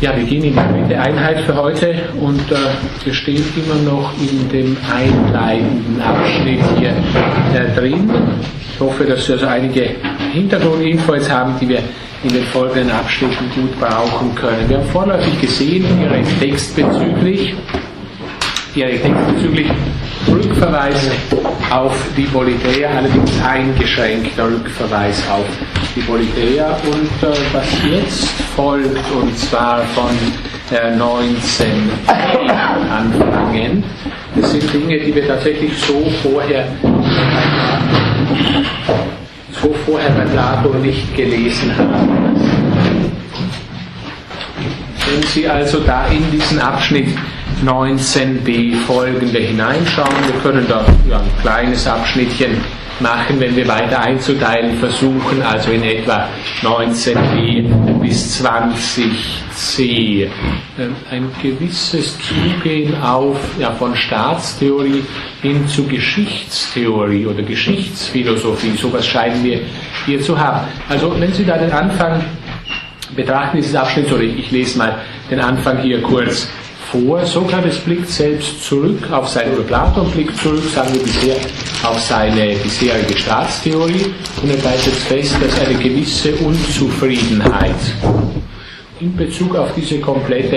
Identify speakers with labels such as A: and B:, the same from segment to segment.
A: Ja, wir gehen in die Einheit für heute und äh, wir stehen immer noch in dem einleitenden Abschnitt hier äh, drin. Ich hoffe, dass wir also einige Hintergrundinfos haben, die wir in den folgenden Abschnitten gut brauchen können. Wir haben vorläufig gesehen, Ihre textbezüglich, Ihre textbezüglich Rückverweis auf die Politeia, allerdings eingeschränkter Rückverweis auf die Politeia und äh, was jetzt folgt, und zwar von äh, 19 anfangen, das sind Dinge, die wir tatsächlich so vorher so vorher bei Plato nicht gelesen haben. Wenn Sie also da in diesen Abschnitt 19b folgende hineinschauen. Wir können da ja, ein kleines Abschnittchen machen, wenn wir weiter einzuteilen versuchen, also in etwa 19b bis 20c. Ähm, ein gewisses Zugehen auf ja, von Staatstheorie hin zu Geschichtstheorie oder Geschichtsphilosophie. Sowas scheinen wir hier zu haben. Also wenn Sie da den Anfang betrachten dieses Abschnitts, oder ich lese mal den Anfang hier kurz vor. Sokrates blickt selbst zurück auf seine, oder Platon blickt zurück, sagen wir bisher, auf seine bisherige Staatstheorie und er weist jetzt fest, dass eine gewisse Unzufriedenheit in Bezug auf diese komplette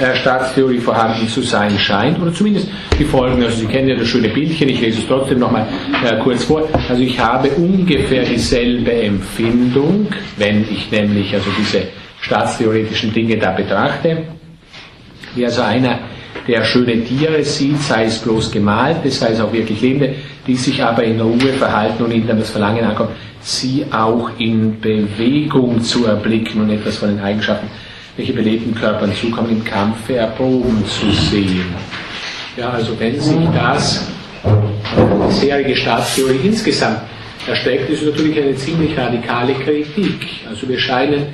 A: äh, Staatstheorie vorhanden zu sein scheint, oder zumindest die Folgen. Also Sie kennen ja das schöne Bildchen, ich lese es trotzdem nochmal äh, kurz vor. Also ich habe ungefähr dieselbe Empfindung, wenn ich nämlich also diese staatstheoretischen Dinge da betrachte, wie also einer, der schöne Tiere sieht, sei es bloß gemalte, sei es auch wirklich lebende, die sich aber in Ruhe verhalten und ihnen dann das Verlangen ankommt, sie auch in Bewegung zu erblicken und etwas von den Eigenschaften, welche belebten Körpern zukommen, im Kampfe erproben zu sehen. Ja, also wenn sich das, bisherige Staatstheorie insgesamt erstreckt, ist natürlich eine ziemlich radikale Kritik. Also wir scheinen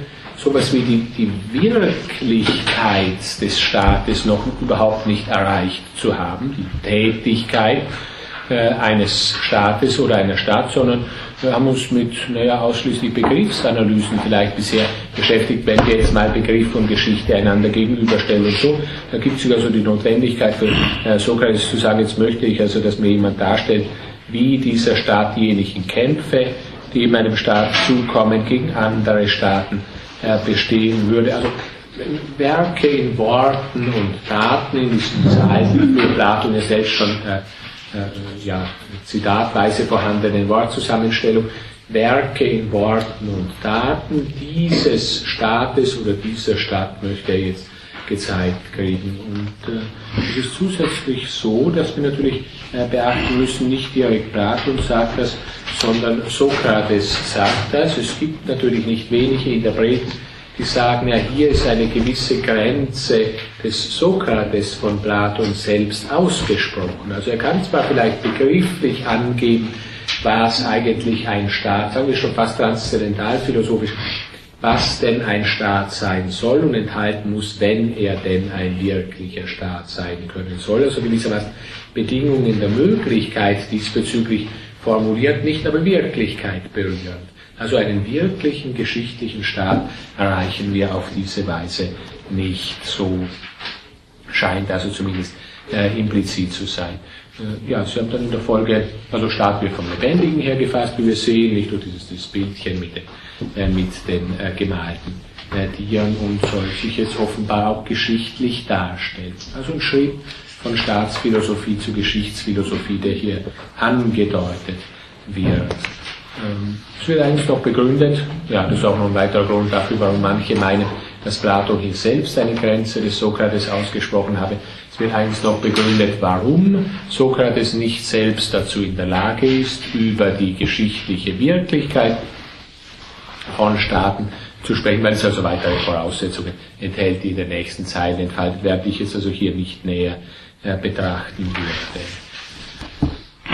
A: sowas wie die, die Wirklichkeit des Staates noch überhaupt nicht erreicht zu haben, die Tätigkeit äh, eines Staates oder einer Stadt, sondern wir haben uns mit naja, ausschließlich Begriffsanalysen vielleicht bisher beschäftigt, wenn wir jetzt mal Begriff und Geschichte einander gegenüberstellen und so. Da gibt es also die Notwendigkeit für äh, Sokrates zu sagen, jetzt möchte ich also, dass mir jemand darstellt, wie dieser Staat diejenigen Kämpfe, die in meinem Staat zukommen, gegen andere Staaten bestehen würde. Also Werke in Worten und Taten in dieser alten für Platon ja selbst schon äh, äh, ja, zitatweise vorhandenen Wortzusammenstellung, Werke in Worten und Taten dieses Staates oder dieser Stadt möchte er jetzt gezeigt kriegen. Und äh, es ist zusätzlich so, dass wir natürlich äh, beachten müssen, nicht direkt Platon sagt das, sondern Sokrates sagt das. Es gibt natürlich nicht wenige Interpreten, die sagen, ja, hier ist eine gewisse Grenze des Sokrates von Platon selbst ausgesprochen. Also er kann zwar vielleicht begrifflich angeben, was eigentlich ein Staat, sagen wir schon fast transzendentalphilosophisch, was denn ein Staat sein soll und enthalten muss, wenn er denn ein wirklicher Staat sein können soll. Also gewissermaßen Bedingungen der Möglichkeit diesbezüglich formuliert, nicht aber Wirklichkeit berühren. Also einen wirklichen geschichtlichen Staat erreichen wir auf diese Weise nicht. So scheint also zumindest äh, implizit zu sein. Äh, ja, Sie haben dann in der Folge, also Staat wird vom Lebendigen her gefasst, wie wir sehen, nicht nur dieses, dieses Bildchen mit den, äh, mit den äh, gemalten äh, Tieren und soll sich jetzt offenbar auch geschichtlich darstellen. Also ein Schritt von Staatsphilosophie zu Geschichtsphilosophie, der hier angedeutet wird. Ähm, es wird eigentlich noch begründet, ja, das ist auch noch ein weiterer Grund dafür, warum manche meinen, dass Plato hier selbst eine Grenze des Sokrates ausgesprochen habe. Wird eigentlich noch begründet, warum Sokrates nicht selbst dazu in der Lage ist, über die geschichtliche Wirklichkeit von Staaten zu sprechen, weil es also weitere Voraussetzungen enthält, die in der nächsten Zeit entfaltet werden, die ich jetzt also hier nicht näher äh, betrachten würde.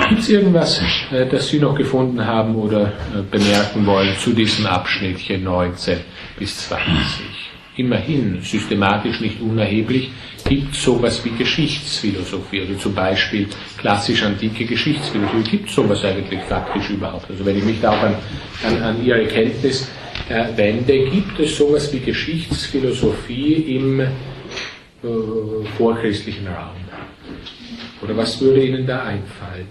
A: Gibt es irgendwas, äh, das Sie noch gefunden haben oder äh, bemerken wollen zu diesem Abschnittchen 19 bis 20? Immerhin, systematisch nicht unerheblich, gibt es sowas wie Geschichtsphilosophie, also zum Beispiel klassisch-antike Geschichtsphilosophie, gibt es sowas eigentlich faktisch überhaupt. Also wenn ich mich da auch an, an, an Ihre Kenntnis äh, wende, gibt es sowas wie Geschichtsphilosophie im äh, vorchristlichen Raum? Oder was würde Ihnen da einfallen?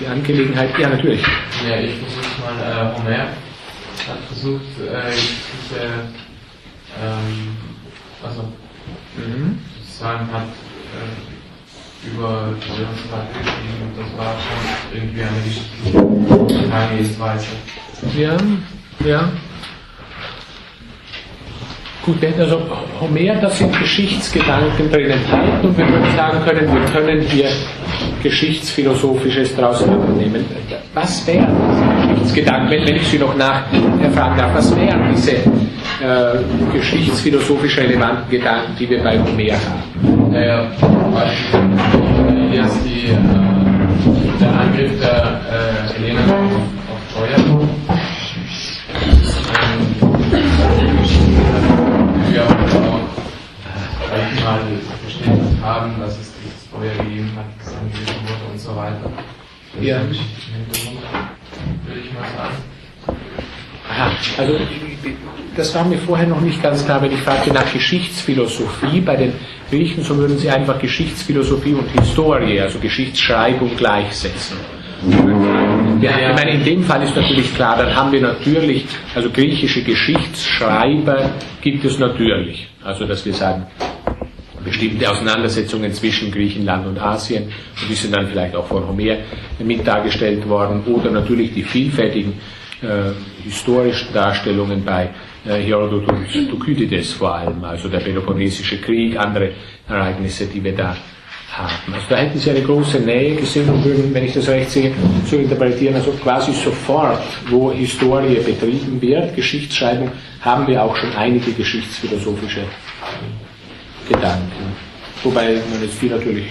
A: Die Angelegenheit, ja natürlich.
B: Ja, ich versuche mal, äh, Homer hat versucht, äh, diese, ähm, also, mhm. sozusagen hat äh, über die geschrieben und das war schon irgendwie eine geschichtliche Herangehensweise.
A: Ja, ja. Gut, also Homer, das sind Geschichtsgedanken drin enthalten und wir würden sagen können, wir können hier Geschichtsphilosophisches daraus abnehmen. Was wären diese Geschichtsgedanken, wenn ich Sie noch nachfragen darf, was wären diese äh, geschichtsphilosophisch relevanten Gedanken, die wir bei Homer haben?
B: Naja, hier ist die, äh, der Angriff der äh, Helena auf, auf Troja. Wir auch, sag ich mal, verstanden haben, dass es dieses Feuer gegeben hat, das angegriffen wurde und so weiter. Das
A: ja.
B: würde ich mal sagen.
A: Aha, also das war mir vorher noch nicht ganz klar, wenn ich fragte nach Geschichtsphilosophie. Bei den Griechen, so würden sie einfach Geschichtsphilosophie und Historie, also Geschichtsschreibung gleichsetzen. Ja, ich meine, in dem Fall ist natürlich klar, dann haben wir natürlich, also griechische Geschichtsschreiber gibt es natürlich. Also, dass wir sagen, bestimmte Auseinandersetzungen zwischen Griechenland und Asien, und die sind dann vielleicht auch von Homer mit dargestellt worden, oder natürlich die vielfältigen äh, historischen Darstellungen bei äh, Herodot und Thukydides vor allem, also der Peloponnesische Krieg, andere Ereignisse, die wir da haben. Also da hätten Sie eine große Nähe gesehen und würden, wenn ich das recht sehe, so interpretieren, also quasi sofort, wo Historie betrieben wird, Geschichtsschreibung, haben wir auch schon einige geschichtsphilosophische Gedanken. Wobei man jetzt die natürlich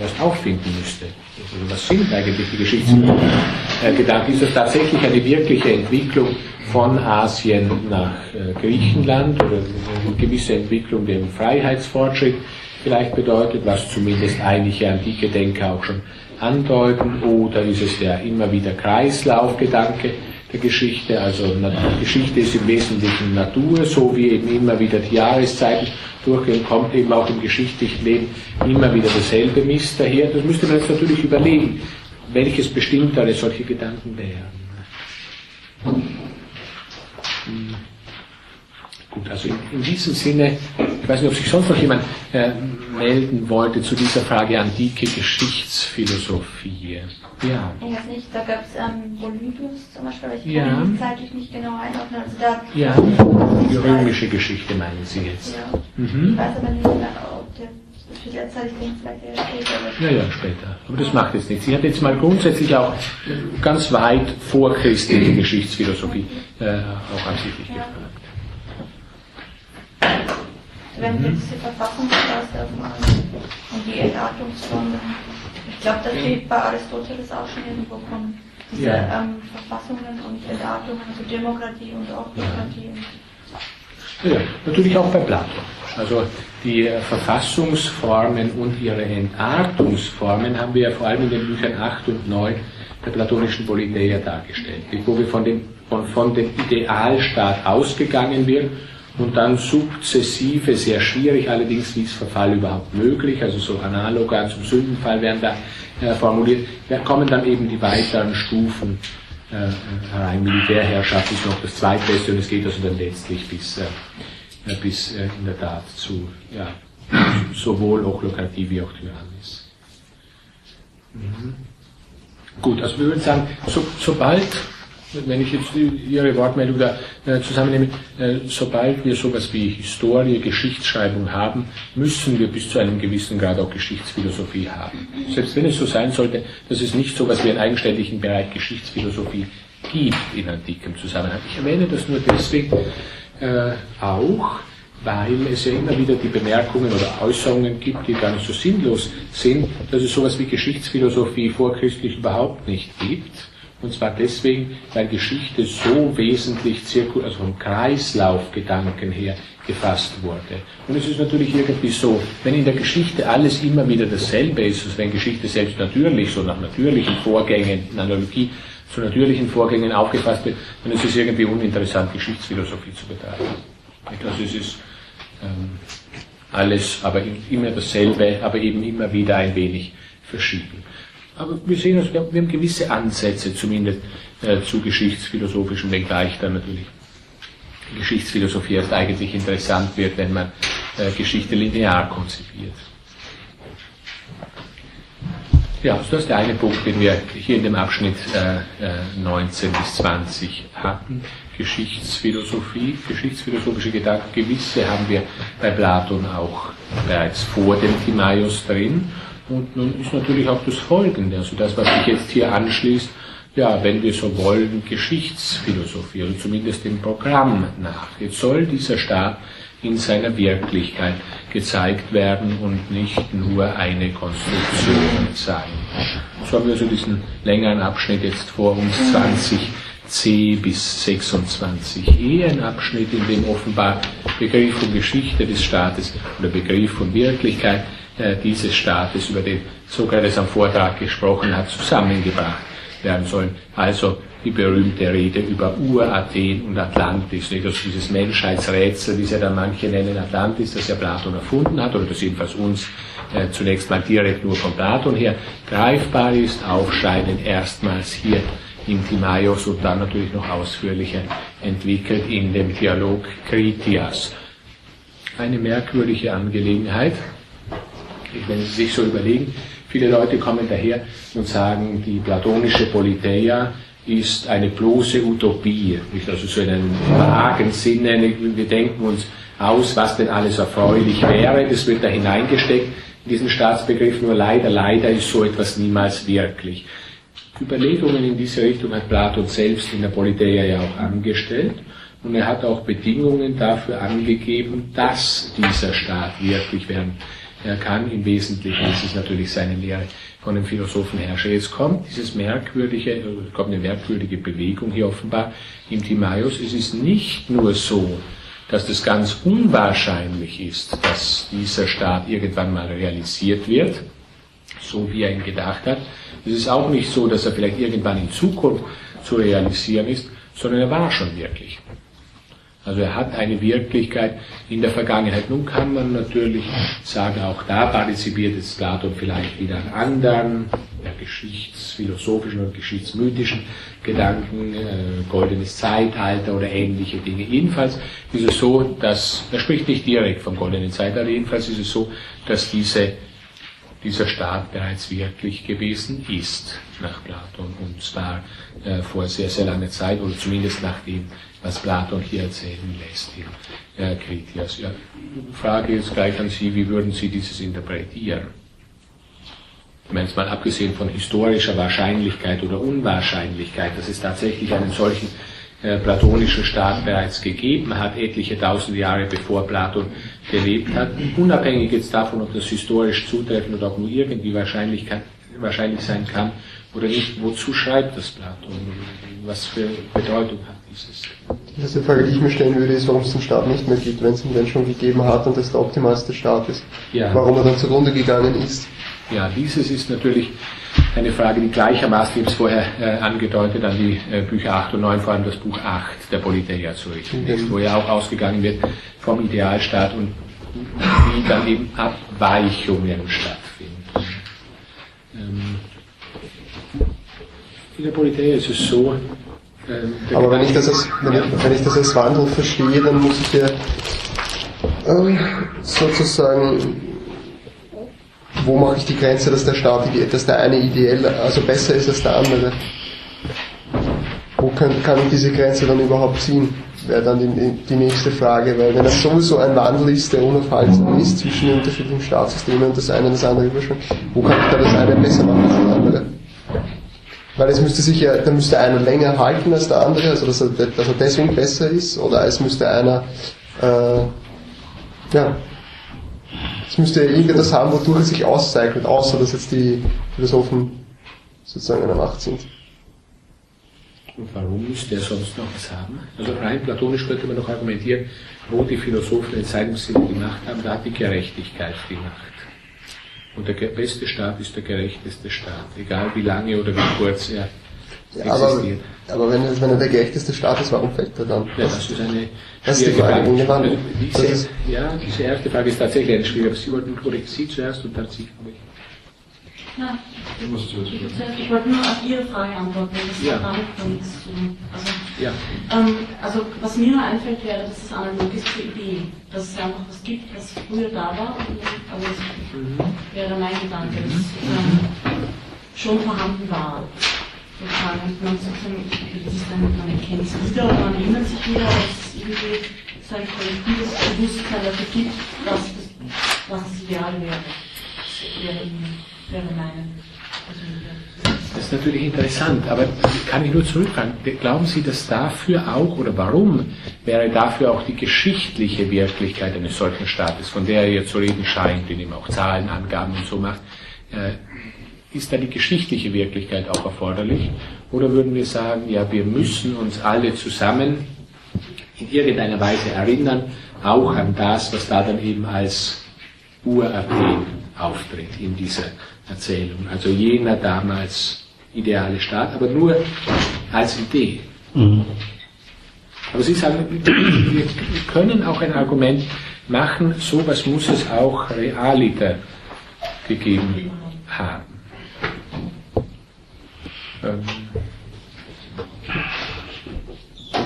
A: erst auffinden müsste. Also was sind eigentlich die Geschichtsgedanken? Ist das tatsächlich eine wirkliche Entwicklung von Asien nach äh, Griechenland oder eine gewisse Entwicklung dem Freiheitsfortschritt? Vielleicht bedeutet, was zumindest einige antike Denker auch schon andeuten, oder ist es der immer wieder Kreislaufgedanke der Geschichte, also Geschichte ist im Wesentlichen Natur, so wie eben immer wieder die Jahreszeiten durchgehen, kommt eben auch im geschichtlichen Leben immer wieder dasselbe Mist daher. Das müsste man jetzt natürlich überlegen, welches bestimmtere solche Gedanken wären. Hm. Gut, also in, in, diesem Sinne, ich weiß nicht, ob sich sonst noch jemand äh, melden wollte zu dieser Frage antike Geschichtsphilosophie.
C: Ja. Ich weiß nicht, da gab es ähm, Polybius zum Beispiel, aber ich ja. kann ihn zeitlich nicht genau einordnen. Also da
A: ja, die römische Geschichte meinen Sie jetzt.
C: Ja. Mhm. Ich weiß aber nicht, ob der für die Zeit, ich denke vielleicht eher später.
A: Ja, ja, später. Aber das macht jetzt nichts. Sie hat jetzt mal grundsätzlich auch ganz weit vor christliche Geschichtsphilosophie äh, auch absichtlich ja. gefragt.
C: Wenn wir diese Verfassungsklasse aufmachen und die Entartungsformen. Ich glaube, das steht bei Aristoteles auch schon irgendwo kommen. Diese ja. ähm, Verfassungen und Entartungen, also Demokratie und Autokratie.
A: Ja. ja, natürlich auch bei Platon. Also die Verfassungsformen und ihre Entartungsformen haben wir ja vor allem in den Büchern 8 und 9 der platonischen Politeia dargestellt, wo wir von dem, von, von dem Idealstaat ausgegangen wird und dann sukzessive, sehr schwierig allerdings, wie ist Verfall überhaupt möglich, also so analoga zum Sündenfall werden da äh, formuliert, da kommen dann eben die weiteren Stufen äh, herein. Militärherrschaft ist noch das zweitbeste und es geht also dann letztlich bis, äh, bis äh, in der Tat zu ja, sowohl Ochlokratie wie auch Tyrannis. Mhm. Gut, also wir würden sagen, so, sobald wenn ich jetzt Ihre Wortmeldung da äh, zusammennehme, äh, sobald wir sowas wie Historie, Geschichtsschreibung haben, müssen wir bis zu einem gewissen Grad auch Geschichtsphilosophie haben. Selbst wenn es so sein sollte, dass es nicht sowas wie einen eigenständigen Bereich Geschichtsphilosophie gibt in antikem Zusammenhang. Ich erwähne das nur deswegen äh, auch, weil es ja immer wieder die Bemerkungen oder Äußerungen gibt, die gar nicht so sinnlos sind, dass es sowas wie Geschichtsphilosophie vorchristlich überhaupt nicht gibt und zwar deswegen, weil Geschichte so wesentlich zirkul, also vom Kreislaufgedanken her, gefasst wurde. Und es ist natürlich irgendwie so, wenn in der Geschichte alles immer wieder dasselbe ist, also wenn Geschichte selbst natürlich, so nach natürlichen Vorgängen, in Analogie zu natürlichen Vorgängen aufgefasst wird, dann ist es irgendwie uninteressant, Geschichtsphilosophie zu betreiben. Also es ist ähm, alles, aber immer dasselbe, aber eben immer wieder ein wenig verschieden. Aber wir sehen, also wir haben gewisse Ansätze zumindest äh, zu geschichtsphilosophischen, wenngleich dann natürlich Geschichtsphilosophie erst eigentlich interessant wird, wenn man äh, Geschichte linear konzipiert. Ja, das ist der eine Punkt, den wir hier in dem Abschnitt äh, 19 äh, bis 20 hatten. Geschichtsphilosophie, geschichtsphilosophische Gedanken, gewisse haben wir bei Platon auch bereits vor dem Timaeus drin. Und nun ist natürlich auch das Folgende, also das, was sich jetzt hier anschließt, ja, wenn wir so wollen, Geschichtsphilosophie, oder zumindest dem Programm nach. Jetzt soll dieser Staat in seiner Wirklichkeit gezeigt werden und nicht nur eine Konstruktion sein. So haben wir also diesen längeren Abschnitt jetzt vor uns, 20c bis 26e, ein Abschnitt, in dem offenbar Begriff und Geschichte des Staates oder Begriff und Wirklichkeit dieses Staates, über den Sokrates am Vortrag gesprochen hat, zusammengebracht werden sollen. Also die berühmte Rede über Ur-Athen und Atlantis, nicht? Also dieses Menschheitsrätsel, wie sie dann manche nennen, Atlantis, das ja Platon erfunden hat, oder das jedenfalls uns äh, zunächst mal direkt nur von Platon her greifbar ist, aufscheinen erstmals hier im Timaios und dann natürlich noch ausführlicher entwickelt in dem Dialog Kritias. Eine merkwürdige Angelegenheit, wenn Sie sich so überlegen, Viele Leute kommen daher und sagen, die platonische Politeia ist eine bloße Utopie, nicht? Also so in einem vagen Sinne, wir denken uns aus, was denn alles erfreulich wäre, das wird da hineingesteckt in diesen Staatsbegriff, nur leider, leider ist so etwas niemals wirklich. Überlegungen in diese Richtung hat Platon selbst in der Politeia ja auch angestellt. Und er hat auch Bedingungen dafür angegeben, dass dieser Staat wirklich werden er kann im Wesentlichen, das ist natürlich seine Lehre von dem Philosophen Herrscher. Jetzt kommt dieses merkwürdige, kommt eine merkwürdige Bewegung hier offenbar im Timaeus. Es ist nicht nur so, dass das ganz unwahrscheinlich ist, dass dieser Staat irgendwann mal realisiert wird, so wie er ihn gedacht hat. Es ist auch nicht so, dass er vielleicht irgendwann in Zukunft zu realisieren ist, sondern er war schon wirklich. Also er hat eine Wirklichkeit in der Vergangenheit. Nun kann man natürlich sagen, auch da partizipiert jetzt Platon vielleicht wieder an anderen ja, geschichtsphilosophischen und geschichtsmythischen Gedanken, äh, goldenes Zeitalter oder ähnliche Dinge. Jedenfalls ist es so, dass, er spricht nicht direkt vom goldenen Zeitalter, jedenfalls ist es so, dass diese, dieser Staat bereits wirklich gewesen ist nach Platon und zwar äh, vor sehr, sehr langer Zeit oder zumindest nach dem was Platon hier erzählen lässt in äh, Kritias. Ja, Frage jetzt gleich an Sie, wie würden Sie dieses interpretieren? Ich meine, mal abgesehen von historischer Wahrscheinlichkeit oder Unwahrscheinlichkeit, dass es tatsächlich einen solchen äh, platonischen Staat bereits gegeben hat, etliche tausend Jahre bevor Platon gelebt hat, unabhängig jetzt davon, ob das historisch zutreffend oder auch nur irgendwie wahrscheinlich sein kann oder nicht, wozu schreibt das Platon? Was für Bedeutung hat?
D: Die erste Frage, die ich mir stellen würde, ist, warum es den Staat nicht mehr gibt, wenn es ihn denn schon gegeben hat und das der optimalste Staat ist. Ja. Warum er dann zugrunde gegangen ist.
A: Ja, dieses ist natürlich eine Frage, die gleichermaßen, ich habe es vorher äh, angedeutet, an die äh, Bücher 8 und 9, vor allem das Buch 8 der Politeia zu richten mhm. ist, wo ja auch ausgegangen wird vom Idealstaat und wie dann eben Abweichungen stattfinden. Ähm, in der Politeia ist es so,
D: Aber wenn ich, das als, wenn, ich, wenn ich das als Wandel verstehe, dann muss ich ja äh, sozusagen, wo mache ich die Grenze, dass der Staat, dass der eine ideell, also besser ist als der andere? Wo kann, kann ich diese Grenze dann überhaupt ziehen? Wäre dann die, die nächste Frage, weil wenn das sowieso ein Wandel ist, der unaufhaltsam ist zwischen den unterschiedlichen Staatssystemen und das eine und das andere überschreibt, wo kann ich da das eine besser machen als das andere? Weil es müsste sich ja, da müsste einer länger halten als der andere, also dass er, dass er deswegen besser ist, oder es müsste einer, äh, ja, es müsste irgendetwas haben, wodurch er sich auszeichnet, außer dass jetzt die Philosophen sozusagen einer Macht sind.
A: Und warum müsste er sonst noch was haben? Also rein platonisch könnte man noch argumentieren, wo die Philosophen den Zeitungssinn die Macht haben, da hat die Gerechtigkeit die Macht. Und der beste Staat ist der gerechteste Staat, egal wie lange oder wie kurz er
D: ja, aber, aber wenn, wenn er der gerechteste Staat ist, warum fällt er dann?
A: Ja, das ist eine
D: das ist die Frage. Frage. Also
A: diese, ja, diese erste Frage ist tatsächlich eine schwierige, aber Sie wollten korrekt Sie zuerst und dann Sie.
E: Ja, ich wollte nur auf Ihre Frage antworten, das ja. hat damit nichts zu tun. Also, ja. ähm, also, was mir nur einfällt, wäre, dass es analog ist zur Idee, dass es einfach was gibt, was früher da war, also das mhm. wäre mein Gedanke, dass es ähm, schon vorhanden war. Sozusagen, man sozusagen, das dann, man erkennt es wieder und man erinnert sich wieder, dass es irgendwie so ein kollektives Bewusstsein dafür gibt, was das, was das Ideal wäre. Das wäre
A: das ist natürlich interessant, aber kann ich nur zurückfragen, glauben Sie, dass dafür auch, oder warum wäre dafür auch die geschichtliche Wirklichkeit eines solchen Staates, von der er jetzt zu reden scheint, indem er auch Zahlenangaben und so macht, äh, ist da die geschichtliche Wirklichkeit auch erforderlich? Oder würden wir sagen, ja, wir müssen uns alle zusammen in irgendeiner Weise erinnern, auch an das, was da dann eben als Urathen auftritt in dieser Erzählung. Also jener damals ideale Staat, aber nur als Idee. Mhm. Aber Sie sagen, wir können auch ein Argument machen, sowas muss es auch realiter gegeben haben. Ähm,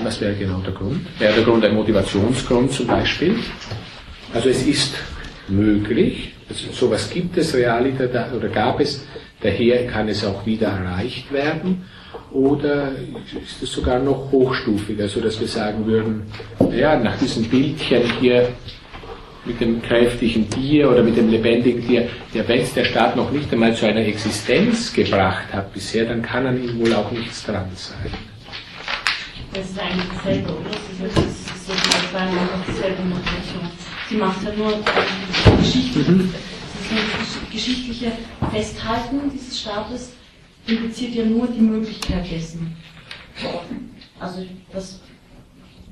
A: was wäre genau der Grund? Wäre der Grund ein Motivationsgrund zum Beispiel? Also es ist möglich, also sowas gibt es realiter oder gab es, daher kann es auch wieder erreicht werden. Oder ist es sogar noch hochstufiger, sodass wir sagen würden, ja, nach diesem Bildchen hier mit dem kräftigen Tier oder mit dem lebendigen Tier, ja, wenn es der Staat noch nicht einmal zu einer Existenz gebracht hat bisher, dann kann an ihm wohl auch nichts dran sein.
E: Das ist eigentlich dasselbe, oder? Das ist sozusagen dieselbe Motivation. Sie macht ja nur geschichtliche, mhm. das geschichtliche Festhalten dieses Staates impliziert ja nur die Möglichkeit dessen. Also das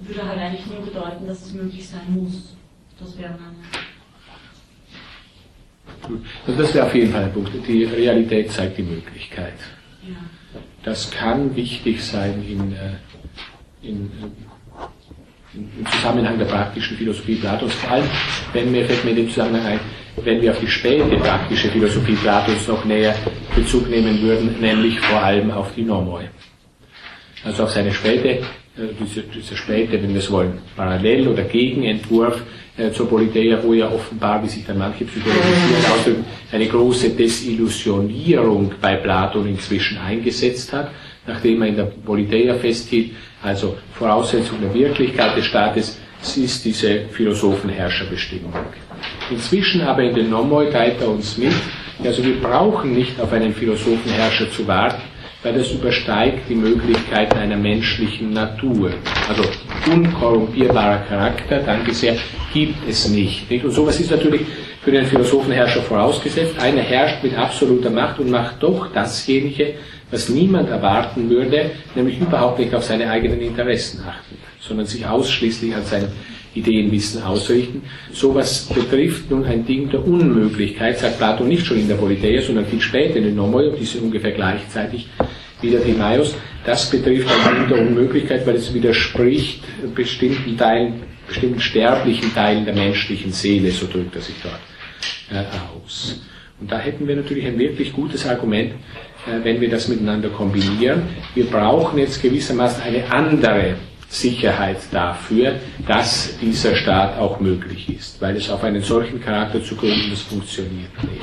E: würde halt eigentlich nur bedeuten, dass es möglich sein muss. Das wäre eine.
A: Also das wäre auf jeden Fall ein Punkt. Die Realität zeigt die Möglichkeit. Ja. Das kann wichtig sein in, äh, in im Zusammenhang der praktischen Philosophie Platons, vor allem, wenn wir, fällt mir in dem Zusammenhang ein, wenn wir auf die späte praktische Philosophie Platons noch näher Bezug nehmen würden, nämlich vor allem auf die Nomoi. Also auf seine späte, äh, diese, diese späte, wenn wir es wollen, Parallel- oder Gegenentwurf äh, zur Politeia, wo ja offenbar, wie sich dann manche Psychologisieren ausdrücken, eine große Desillusionierung bei Platon inzwischen eingesetzt hat, nachdem er in der Politeia festhielt, also Voraussetzung der Wirklichkeit des Staates ist diese Philosophenherrscherbestimmung. Inzwischen aber in den Nomoi teilt er uns mit, also wir brauchen nicht auf einen Philosophenherrscher zu warten, weil das übersteigt die Möglichkeiten einer menschlichen Natur. Also unkorrumpierbarer Charakter, danke sehr, gibt es nicht. Und sowas ist natürlich für den Philosophenherrscher vorausgesetzt. Einer herrscht mit absoluter Macht und macht doch dasjenige, was niemand erwarten würde, nämlich überhaupt nicht auf seine eigenen Interessen achten, sondern sich ausschließlich an sein Ideenwissen ausrichten. Sowas betrifft nun ein Ding der Unmöglichkeit, sagt Plato nicht schon in der Politeia, sondern viel später in den Nomoi, und diese ungefähr gleichzeitig wie der Timaios. Das betrifft ein Ding der Unmöglichkeit, weil es widerspricht bestimmten Teilen, bestimmten sterblichen Teilen der menschlichen Seele, so drückt er sich dort äh, aus. Und da hätten wir natürlich ein wirklich gutes Argument, äh, wenn wir das miteinander kombinieren. Wir brauchen jetzt gewissermaßen eine andere Sicherheit dafür, dass dieser Staat auch möglich ist, weil es auf einen solchen Charakter zu gründen, das funktioniert nicht.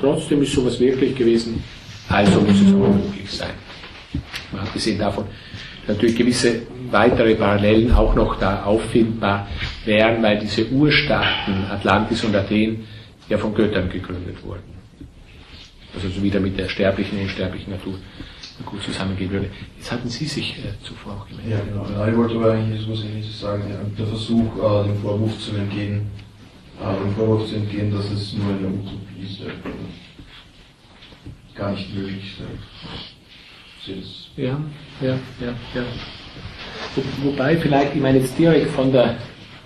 A: Trotzdem ist sowas wirklich gewesen, also muss es auch möglich sein. Mal abgesehen davon, natürlich gewisse weitere Parallelen auch noch da auffindbar wären, weil diese Urstaaten Atlantis und Athen ja von Göttern gegründet wurden also so wieder mit der sterblichen und unsterblichen Natur gut zusammengehen würde. Jetzt hatten Sie sich äh, zuvor auch
F: gemeldet. Ja, genau. Ja, ich wollte aber eigentlich etwas Ähnliches sagen. Der Versuch, äh, dem Vorwurf zu entgehen, äh, dem Vorwurf zu entgehen, dass es nur eine Utopie ist, gar nicht möglich ist.
A: Ja, ja, ja, ja. Wo, wobei vielleicht, ich meine jetzt direkt von der,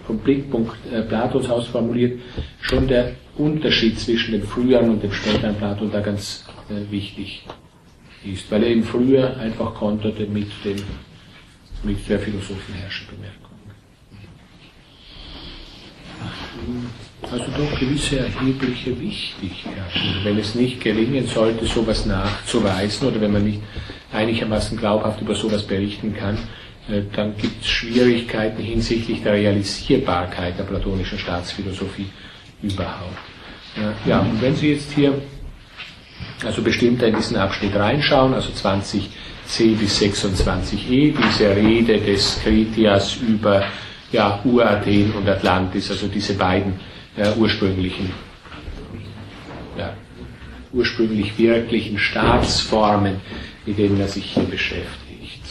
A: vom Blickpunkt äh, Platons aus formuliert, schon der Unterschied zwischen dem früheren und dem späteren Platon da ganz äh, wichtig ist, weil er eben früher einfach konterte mit, dem, mit der philosophenherrschen Bemerkung. Also doch gewisse erhebliche Wichtigkeit. Also wenn es nicht gelingen sollte, sowas nachzuweisen oder wenn man nicht einigermaßen glaubhaft über sowas berichten kann, äh, dann gibt es Schwierigkeiten hinsichtlich der Realisierbarkeit der platonischen Staatsphilosophie überhaupt. Ja, und wenn Sie jetzt hier also bestimmt in diesen Abschnitt reinschauen, also 20c bis 26e, diese Rede des Kritias über ja, Urathen und Atlantis, also diese beiden ja, ursprünglichen, ja, ursprünglich wirklichen Staatsformen, mit denen er sich hier beschäftigt.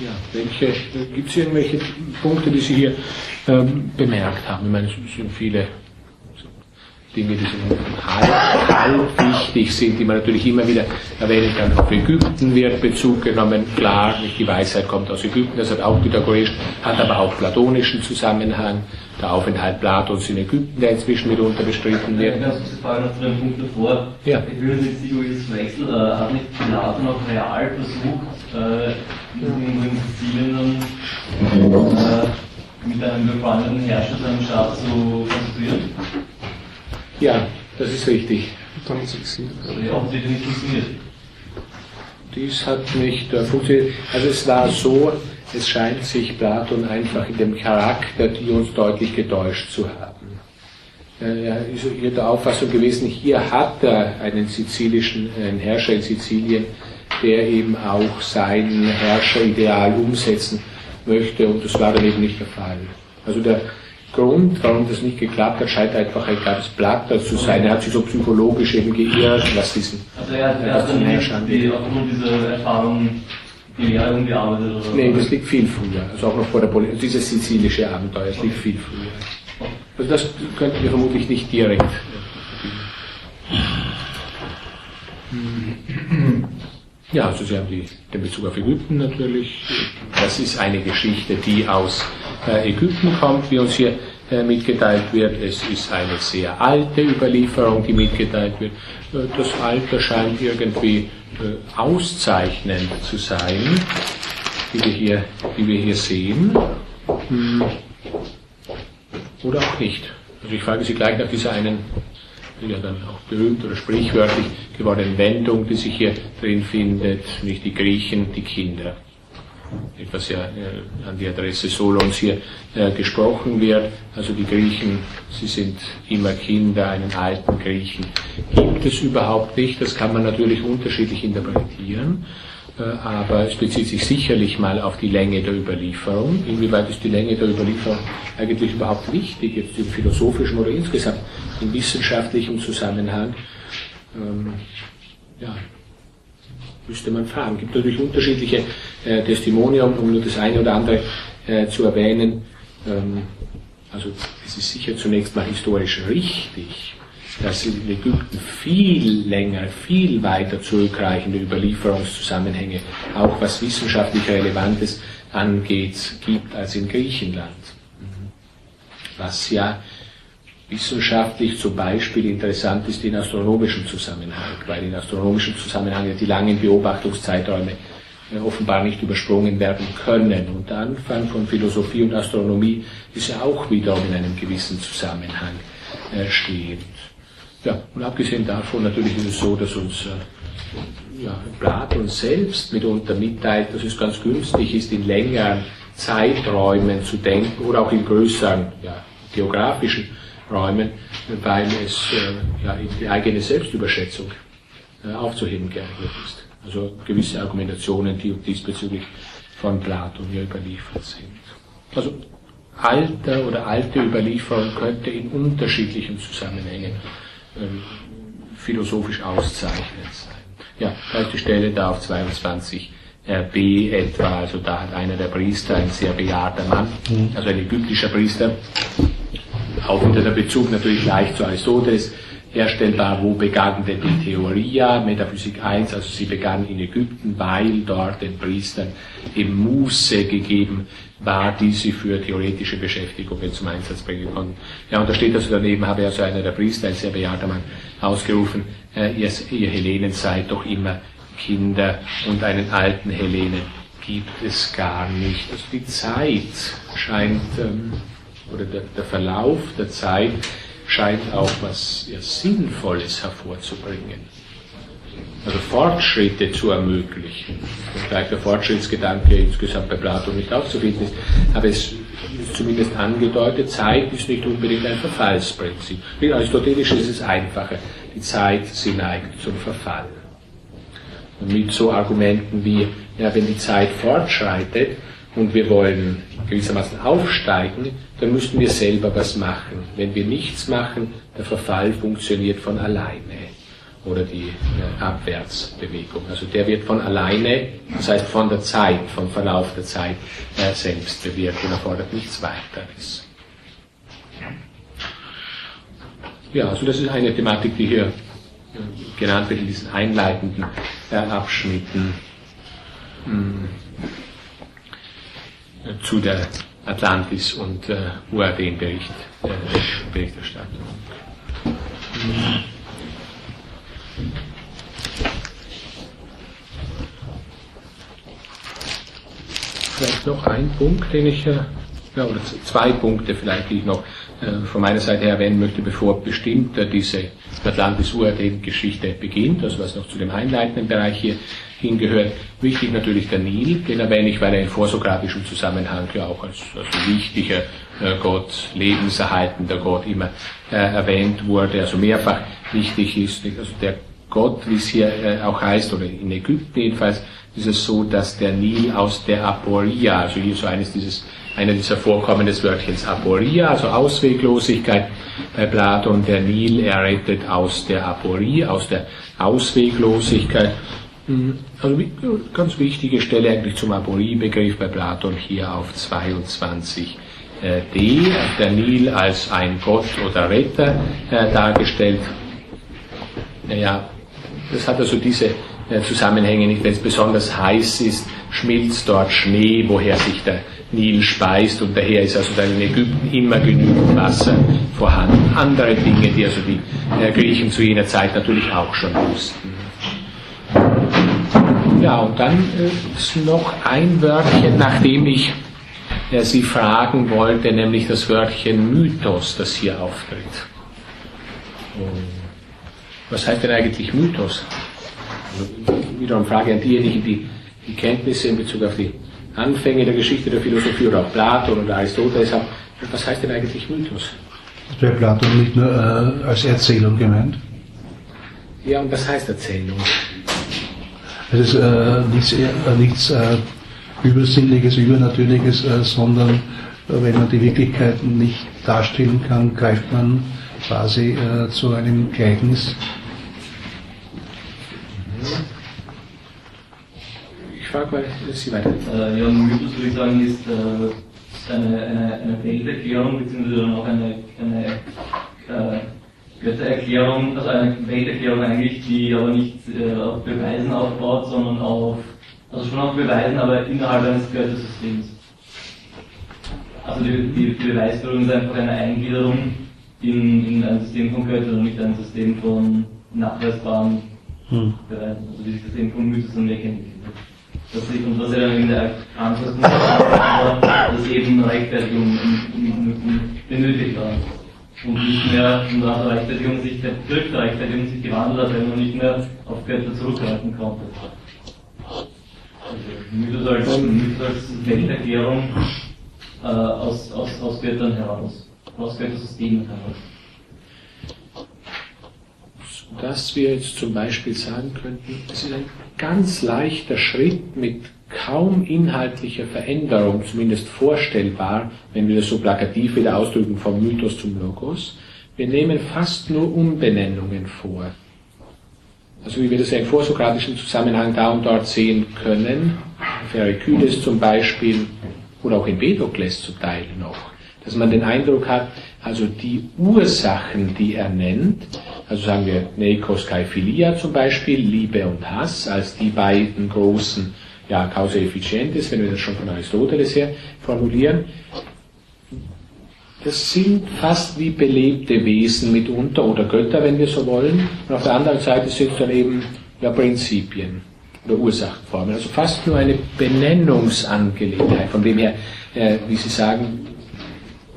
A: Ja, welche, gibt es irgendwelche Punkte, die Sie hier ähm, bemerkt haben? Ich meine, es sind viele Dinge, die so halb, halb wichtig sind, die man natürlich immer wieder erwähnen kann. Auf Ägypten wird Bezug genommen, klar, nicht die Weisheit kommt aus Ägypten, das hat auch pythagoresch, hat aber auch platonischen Zusammenhang. Der Aufenthalt Platons in Ägypten, der inzwischen mitunter bestritten wird.
G: Ich muss Frage noch zu einem Punkt davor.
A: Ja.
G: Ich würde jetzt nicht über das Wechsel, äh, hat nicht Platon auch real versucht, äh, in Sizilien dann äh, mit einem befreundeten Herrscher seinen Staat zu konstruieren?
A: Ja, das ist richtig.
D: Dann ist
G: funktioniert.
A: Dies hat nicht äh, funktioniert. Also es war so, es scheint sich Platon einfach in dem Charakter Dions deutlich getäuscht zu haben. Äh, Er ist hier der Auffassung gewesen, hier hat er einen sizilischen, einen Herrscher in Sizilien, der eben auch sein Herrscherideal umsetzen möchte und das war dann eben nicht der Fall. Also der Grund, warum das nicht geklappt hat, scheint einfach ein klares Blatter zu sein. Er hat sich so psychologisch eben geirrt, was diesen
G: Also er, er hat dann die, aufgrund dieser Erfahrung die Lehre umgearbeitet oder
A: Nee, das liegt viel früher. Also auch noch vor der Politik. Dieses sizilische Abenteuer, das liegt viel früher. Also das könnten wir vermutlich nicht direkt. Ja, also Sie haben die, den Bezug auf Ägypten natürlich. Das ist eine Geschichte, die aus äh, Ägypten kommt, wie uns hier äh, mitgeteilt wird. Es ist eine sehr alte Überlieferung, die mitgeteilt wird. Äh, das Alter scheint irgendwie auszeichnend zu sein, wie wir hier, wie wir hier sehen. Hm. Oder auch nicht. Also ich frage Sie gleich nach dieser einen, ja dann auch berühmt oder sprichwörtlich gewordenen Wendung, die sich hier drin findet, nicht die Griechen, die Kinder. Etwas ja äh, an die Adresse Solons hier äh, gesprochen wird. Also die Griechen, sie sind immer Kinder, einen alten Griechen gibt es überhaupt nicht. Das kann man natürlich unterschiedlich interpretieren. Äh, aber es bezieht sich sicherlich mal auf die Länge der Überlieferung. Inwieweit ist die Länge der Überlieferung eigentlich überhaupt wichtig, jetzt im philosophischen oder insgesamt im wissenschaftlichen Zusammenhang? Ähm, ja, müsste man fragen. Es gibt natürlich unterschiedliche äh, Testimonium, um nur das eine oder andere äh, zu erwähnen. Ähm, also es ist sicher zunächst mal historisch richtig, dass in Ägypten viel länger, viel weiter zurückreichende Überlieferungszusammenhänge, auch was wissenschaftlich Relevantes angeht, gibt als in Griechenland. Was ja wissenschaftlich zum Beispiel interessant ist in astronomischem Zusammenhang, weil in astronomischem Zusammenhang die langen Beobachtungszeiträume äh, offenbar nicht übersprungen werden können. Und der Anfang von Philosophie und Astronomie ist ja auch wiederum in einem gewissen Zusammenhang äh, stehend. Ja, und abgesehen davon natürlich ist es so, dass uns äh, ja, Platon selbst mitunter mitteilt, dass es ganz günstig ist, in längeren Zeiträumen zu denken oder auch in größeren ja, geografischen Räumen, weil es äh, ja, die eigene Selbstüberschätzung äh, aufzuheben geeignet ist. Also gewisse Argumentationen, die diesbezüglich von Platon hier überliefert sind. Also Alter oder alte Überlieferung könnte in unterschiedlichen Zusammenhängen philosophisch auszeichnet. Sein. Ja, die Stelle da auf 22 b etwa, also da hat einer der Priester, ein sehr bejahrter Mann, also ein ägyptischer Priester, auch unter der Bezug natürlich leicht zu Aristoteles herstellbar, wo begann denn die Theoria, Metaphysik 1, also sie begann in Ägypten, weil dort den Priestern eben Muße gegeben war, die sie für theoretische Beschäftigungen zum Einsatz bringen konnten. Ja, und da steht also daneben, habe also einer der Priester, ein sehr bejahrter Mann, ausgerufen, äh, ihr, ihr Hellenen seid doch immer Kinder und einen alten Hellenen gibt es gar nicht. Also die Zeit scheint, ähm, oder der, der Verlauf der Zeit scheint auch was ja, Sinnvolles hervorzubringen. Also Fortschritte zu ermöglichen. Gleich der Fortschrittsgedanke insgesamt bei Platon nicht aufzufinden ist, aber es ist zumindest angedeutet, Zeit ist nicht unbedingt ein Verfallsprinzip. Mit Aristotelisch ist es einfacher. Die Zeit, sie neigt zum Verfall. Und mit so Argumenten wie, ja, wenn die Zeit fortschreitet, und wir wollen gewissermaßen aufsteigen, dann müssen wir selber was machen. Wenn wir nichts machen, der Verfall funktioniert von alleine oder die äh, Abwärtsbewegung. Also der wird von alleine, das heißt von der Zeit, vom Verlauf der Zeit äh, selbst bewirkt und erfordert nichts weiteres. Ja, also das ist eine Thematik, die hier äh, genannt wird in diesen einleitenden Abschnitten. Hm zu der Atlantis und äh, UAD-Bericht, äh, Berichterstattung. Vielleicht noch ein Punkt, den ich, äh, ja, oder zwei Punkte vielleicht, die ich noch äh, von meiner Seite her erwähnen möchte, bevor bestimmt äh, diese Atlantis-UAD-Geschichte beginnt, also was noch zu dem einleitenden Bereich hier hingehört. Wichtig natürlich der Nil, den erwähne ich, weil er in vorsokratischem Zusammenhang ja auch als, als wichtiger Gott, lebenserhaltender Gott immer äh, erwähnt wurde, also mehrfach wichtig ist. Also der Gott, wie es hier äh, auch heißt, oder in Ägypten jedenfalls, ist es so, dass der Nil aus der Aporia, also hier so eines dieses, einer dieser Vorkommen des Wörtchens Aporia, also Ausweglosigkeit bei Platon, der Nil errettet aus der Aporie, aus der Ausweglosigkeit Mhm. Also ganz wichtige Stelle eigentlich zum Aporie-Begriff bei Platon hier auf 22 äh, D, der Nil als ein Gott oder Retter äh, dargestellt. Naja, das hat also diese äh, Zusammenhänge nicht, wenn es besonders heiß ist, schmilzt dort Schnee, woher sich der Nil speist und daher ist also dann in Ägypten immer genügend Wasser vorhanden. Andere Dinge, die also die Griechen zu jener Zeit natürlich auch schon wussten. Ja, und dann äh, ist noch ein Wörtchen, nachdem ich äh, Sie fragen wollte, nämlich das Wörtchen Mythos, das hier auftritt. Was heißt denn eigentlich Mythos? Also, wiederum Frage an diejenigen, die die Kenntnisse in Bezug auf die Anfänge der Geschichte der Philosophie oder auch Platon oder Aristoteles haben. Was heißt denn eigentlich Mythos?
H: Das wäre Platon nicht nur äh, als Erzählung gemeint?
A: Ja, und was heißt Erzählung?
H: Es ist äh, nichts, äh, nichts äh, Übersinnliches, Übernatürliches, äh, sondern äh, wenn man die Wirklichkeit nicht darstellen kann, greift man quasi zu einem Gleichnis.
A: Ich frage mal Sie weiter.
G: Äh, ja, Mythos würde ich sagen, ist eine, eine, eine Welterklärung, beziehungsweise auch eine, eine Göttererklärung, also eine Welterklärung eigentlich, die aber nicht äh, auf Beweisen aufbaut, sondern auf, also schon auf Beweisen, aber innerhalb eines Göttersystems. Also die, die, die Beweisführung ist einfach eine Eingliederung in, in ein System von Göttern und nicht ein System von nachweisbaren hm. Beweisen. Also dieses System von Mythos und Legenden. Das ich, und was er dann in der Antwort war, dass eben Rechtfertigung benötigt war und nicht mehr nach der Rechtfertigung sich, durch die Rechtfertigung sich gewandelt hat, weil man nicht mehr auf Götter zurückgreifen konnte. Also Mythos als, Mythos als Welterklärung äh, aus, aus, aus Göttern heraus, aus Göttersystemen heraus.
A: Dass wir jetzt zum Beispiel sagen könnten, es ist ein ganz leichter Schritt mit kaum inhaltlicher Veränderung, zumindest vorstellbar, wenn wir das so plakativ wieder ausdrücken, vom Mythos zum Logos. Wir nehmen fast nur Umbenennungen vor. Also wie wir das ja im vorsokratischen Zusammenhang da und dort sehen können, Ferikudes zum Beispiel, oder auch in Bedokles zum Teil noch, dass man den Eindruck hat, also die Ursachen, die er nennt, also sagen wir Neikos kai Philia zum Beispiel, Liebe und Hass, als die beiden großen ja, Causa efficientis, wenn wir das schon von Aristoteles her formulieren, das sind fast wie belebte Wesen mitunter oder Götter, wenn wir so wollen. Und auf der anderen Seite sind es dann eben ja, Prinzipien oder Ursachenformen. Also fast nur eine Benennungsangelegenheit, von dem her, äh, wie Sie sagen,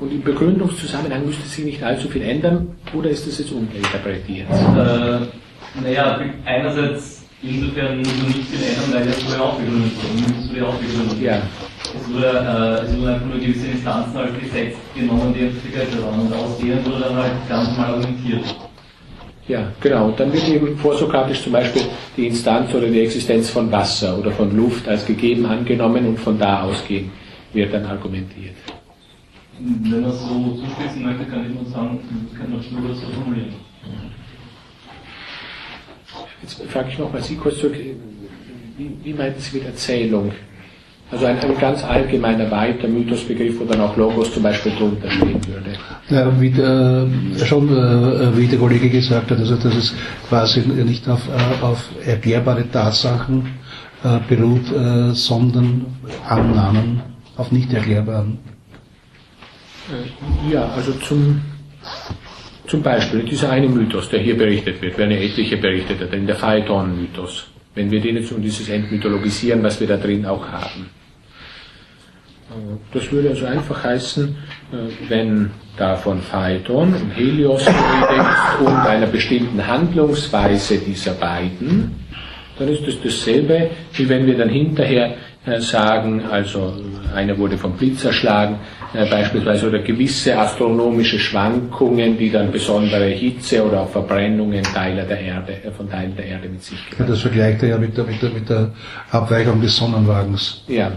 A: und im Begründungszusammenhang müsste sich nicht allzu viel ändern, oder ist das jetzt uninterpretiert?
G: Äh, naja, einerseits insofern muss man nicht viel ändern, weil es wurde auch begründet wurde auch begründet. Ja. Es wurde, äh, es einfach nur gewisse Instanzen als Gesetz genommen, die begleitet waren. Und aus denen wurde dann halt ganz normal argumentiert.
A: Ja, genau. Und dann wird eben vorsokratisch zum Beispiel die Instanz oder die Existenz von Wasser oder von Luft als gegeben angenommen und von da ausgehend wird dann argumentiert.
G: Wenn man es so zuspitzen möchte, kann ich nur sagen, ich kann das nur so formulieren.
A: Jetzt frage ich nochmal Sie kurz zurück, wie, wie meinen Sie mit Erzählung? Also ein, ein, ganz allgemeiner weiter Mythosbegriff, wo dann auch Logos zum Beispiel drunter stehen würde.
H: Ja, wie der, schon äh, wie der Kollege gesagt hat, also dass es quasi nicht auf, äh, auf erklärbare Tatsachen äh, beruht, äh, sondern Annahmen auf nicht erklärbaren.
A: Äh, ja, also zum, zum Beispiel dieser eine Mythos, der hier berichtet wird, werden ja etliche berichtet, der Phaeton-Mythos. Wenn wir den jetzt um dieses Entmythologisieren, was wir da drin auch haben. Äh, das würde also einfach heißen, äh, wenn da von Phaeton und Helios und einer bestimmten Handlungsweise dieser beiden, dann ist das dasselbe, wie wenn wir dann hinterher sagen, also einer wurde vom Blitz erschlagen, beispielsweise, oder gewisse astronomische Schwankungen, die dann besondere Hitze oder auch Verbrennungen Teile der Erde, äh, von Teilen der Erde mit sich
H: bringen. Ja, das vergleicht er ja mit der, mit, der, mit der Abweichung des Sonnenwagens.
A: Ja.